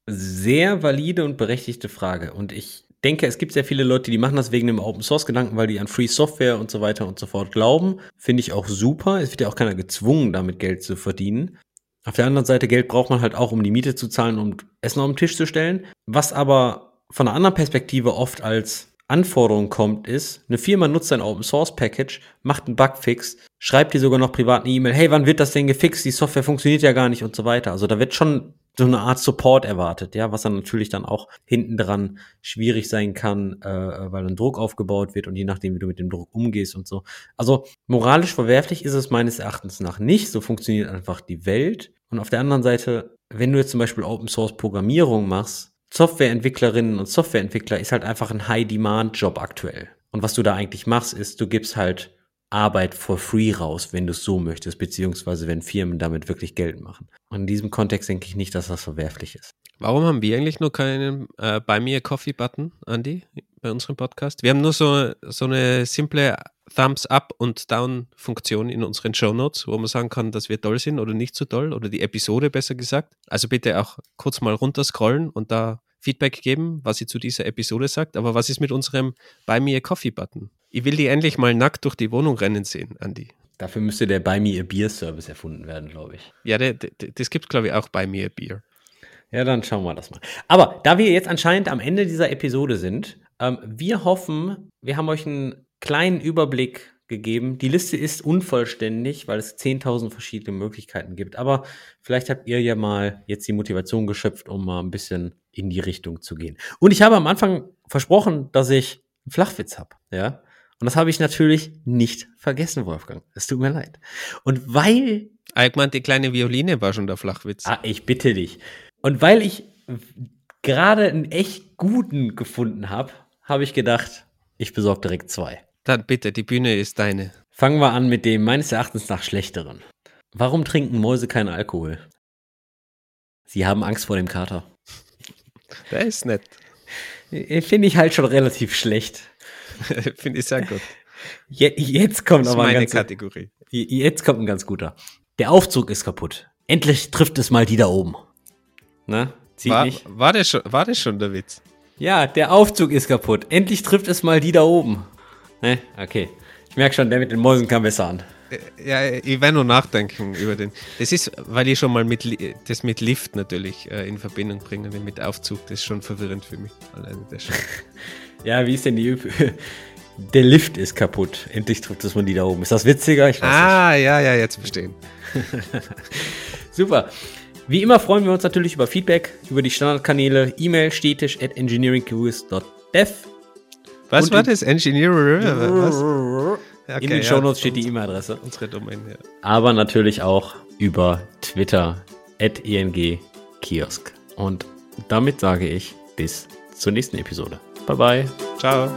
Sehr valide und berechtigte Frage. Und ich denke, es gibt sehr viele Leute, die machen das wegen dem Open Source Gedanken, weil die an Free Software und so weiter und so fort glauben. Finde ich auch super. Es wird ja auch keiner gezwungen, damit Geld zu verdienen. Auf der anderen Seite, Geld braucht man halt auch, um die Miete zu zahlen und Essen auf den Tisch zu stellen. Was aber von einer anderen Perspektive oft als Anforderung kommt, ist, eine Firma nutzt ein Open Source Package, macht einen Bugfix, schreibt dir sogar noch privat eine E-Mail, hey, wann wird das denn gefixt? Die Software funktioniert ja gar nicht und so weiter. Also da wird schon so eine Art Support erwartet, ja, was dann natürlich dann auch hinten dran schwierig sein kann, äh, weil ein Druck aufgebaut wird und je nachdem, wie du mit dem Druck umgehst und so. Also moralisch verwerflich ist es meines Erachtens nach nicht. So funktioniert einfach die Welt. Und auf der anderen Seite, wenn du jetzt zum Beispiel Open Source Programmierung machst, Softwareentwicklerinnen und Softwareentwickler ist halt einfach ein High-Demand-Job aktuell. Und was du da eigentlich machst, ist, du gibst halt Arbeit for free raus, wenn du es so möchtest, beziehungsweise wenn Firmen damit wirklich Geld machen. Und in diesem Kontext denke ich nicht, dass das verwerflich ist.
Warum haben wir eigentlich nur keinen äh, Me a Coffee Button, Andy, bei unserem Podcast? Wir haben nur so, so eine simple Thumbs Up und Down Funktion in unseren Show Notes, wo man sagen kann, dass wir toll sind oder nicht so toll oder die Episode besser gesagt. Also bitte auch kurz mal runterscrollen und da Feedback geben, was sie zu dieser Episode sagt. Aber was ist mit unserem Buy Me a Coffee Button? Ich will die endlich mal nackt durch die Wohnung rennen sehen, Andy.
Dafür müsste der Buy Me a Beer Service erfunden werden, glaube ich.
Ja, der, der, das gibt, glaube ich, auch Buy Me a Beer.
Ja, dann schauen wir das mal. Aber da wir jetzt anscheinend am Ende dieser Episode sind, ähm, wir hoffen, wir haben euch einen kleinen Überblick gegeben. Die Liste ist unvollständig, weil es 10.000 verschiedene Möglichkeiten gibt. Aber vielleicht habt ihr ja mal jetzt die Motivation geschöpft, um mal ein bisschen in die Richtung zu gehen. Und ich habe am Anfang versprochen, dass ich einen Flachwitz habe. Ja. Und das habe ich natürlich nicht vergessen, Wolfgang. Es tut mir leid. Und weil.
Ah, ich meinte, die kleine Violine war schon der Flachwitz.
Ah, ich bitte dich. Und weil ich gerade einen echt guten gefunden habe, habe ich gedacht, ich besorge direkt zwei.
Dann bitte, die Bühne ist deine.
Fangen wir an mit dem meines Erachtens nach schlechteren. Warum trinken Mäuse keinen Alkohol? Sie haben Angst vor dem Kater.
Der ist nett.
Finde ich halt schon relativ schlecht.
Finde ich sehr gut.
Je, jetzt kommt aber ein
meine
ganz,
Kategorie.
jetzt kommt ein ganz guter. Der Aufzug ist kaputt. Endlich trifft es mal die da oben. Na, zieht
War, war, das schon, war das schon der Witz?
Ja, der Aufzug ist kaputt. Endlich trifft es mal die da oben. Ne, okay. Ich merke schon, der mit den Mäusen kam besser an.
Ja, ich werde nur nachdenken über den. Das ist, weil ich schon mal mit, das mit Lift natürlich äh, in Verbindung bringe, mit Aufzug. Das ist schon verwirrend für mich. Alleine das schon.
Ja, wie ist denn die Üb Der Lift ist kaputt. Endlich trifft es mal die da oben. Ist das witziger? Ich weiß
ah, ja, ja, jetzt verstehen.
nicht. Super. Wie immer freuen wir uns natürlich über Feedback, über die Standardkanäle E-Mail stetisch at engineeringcareers.dev.
Was
Und
war das? Engineer? Was?
In den Shownotes steht die E-Mail-Adresse.
Unsere Domain, ja.
Aber natürlich auch über Twitter at engkiosk. Und damit sage ich bis zur nächsten Episode. Bye bye.
Ciao.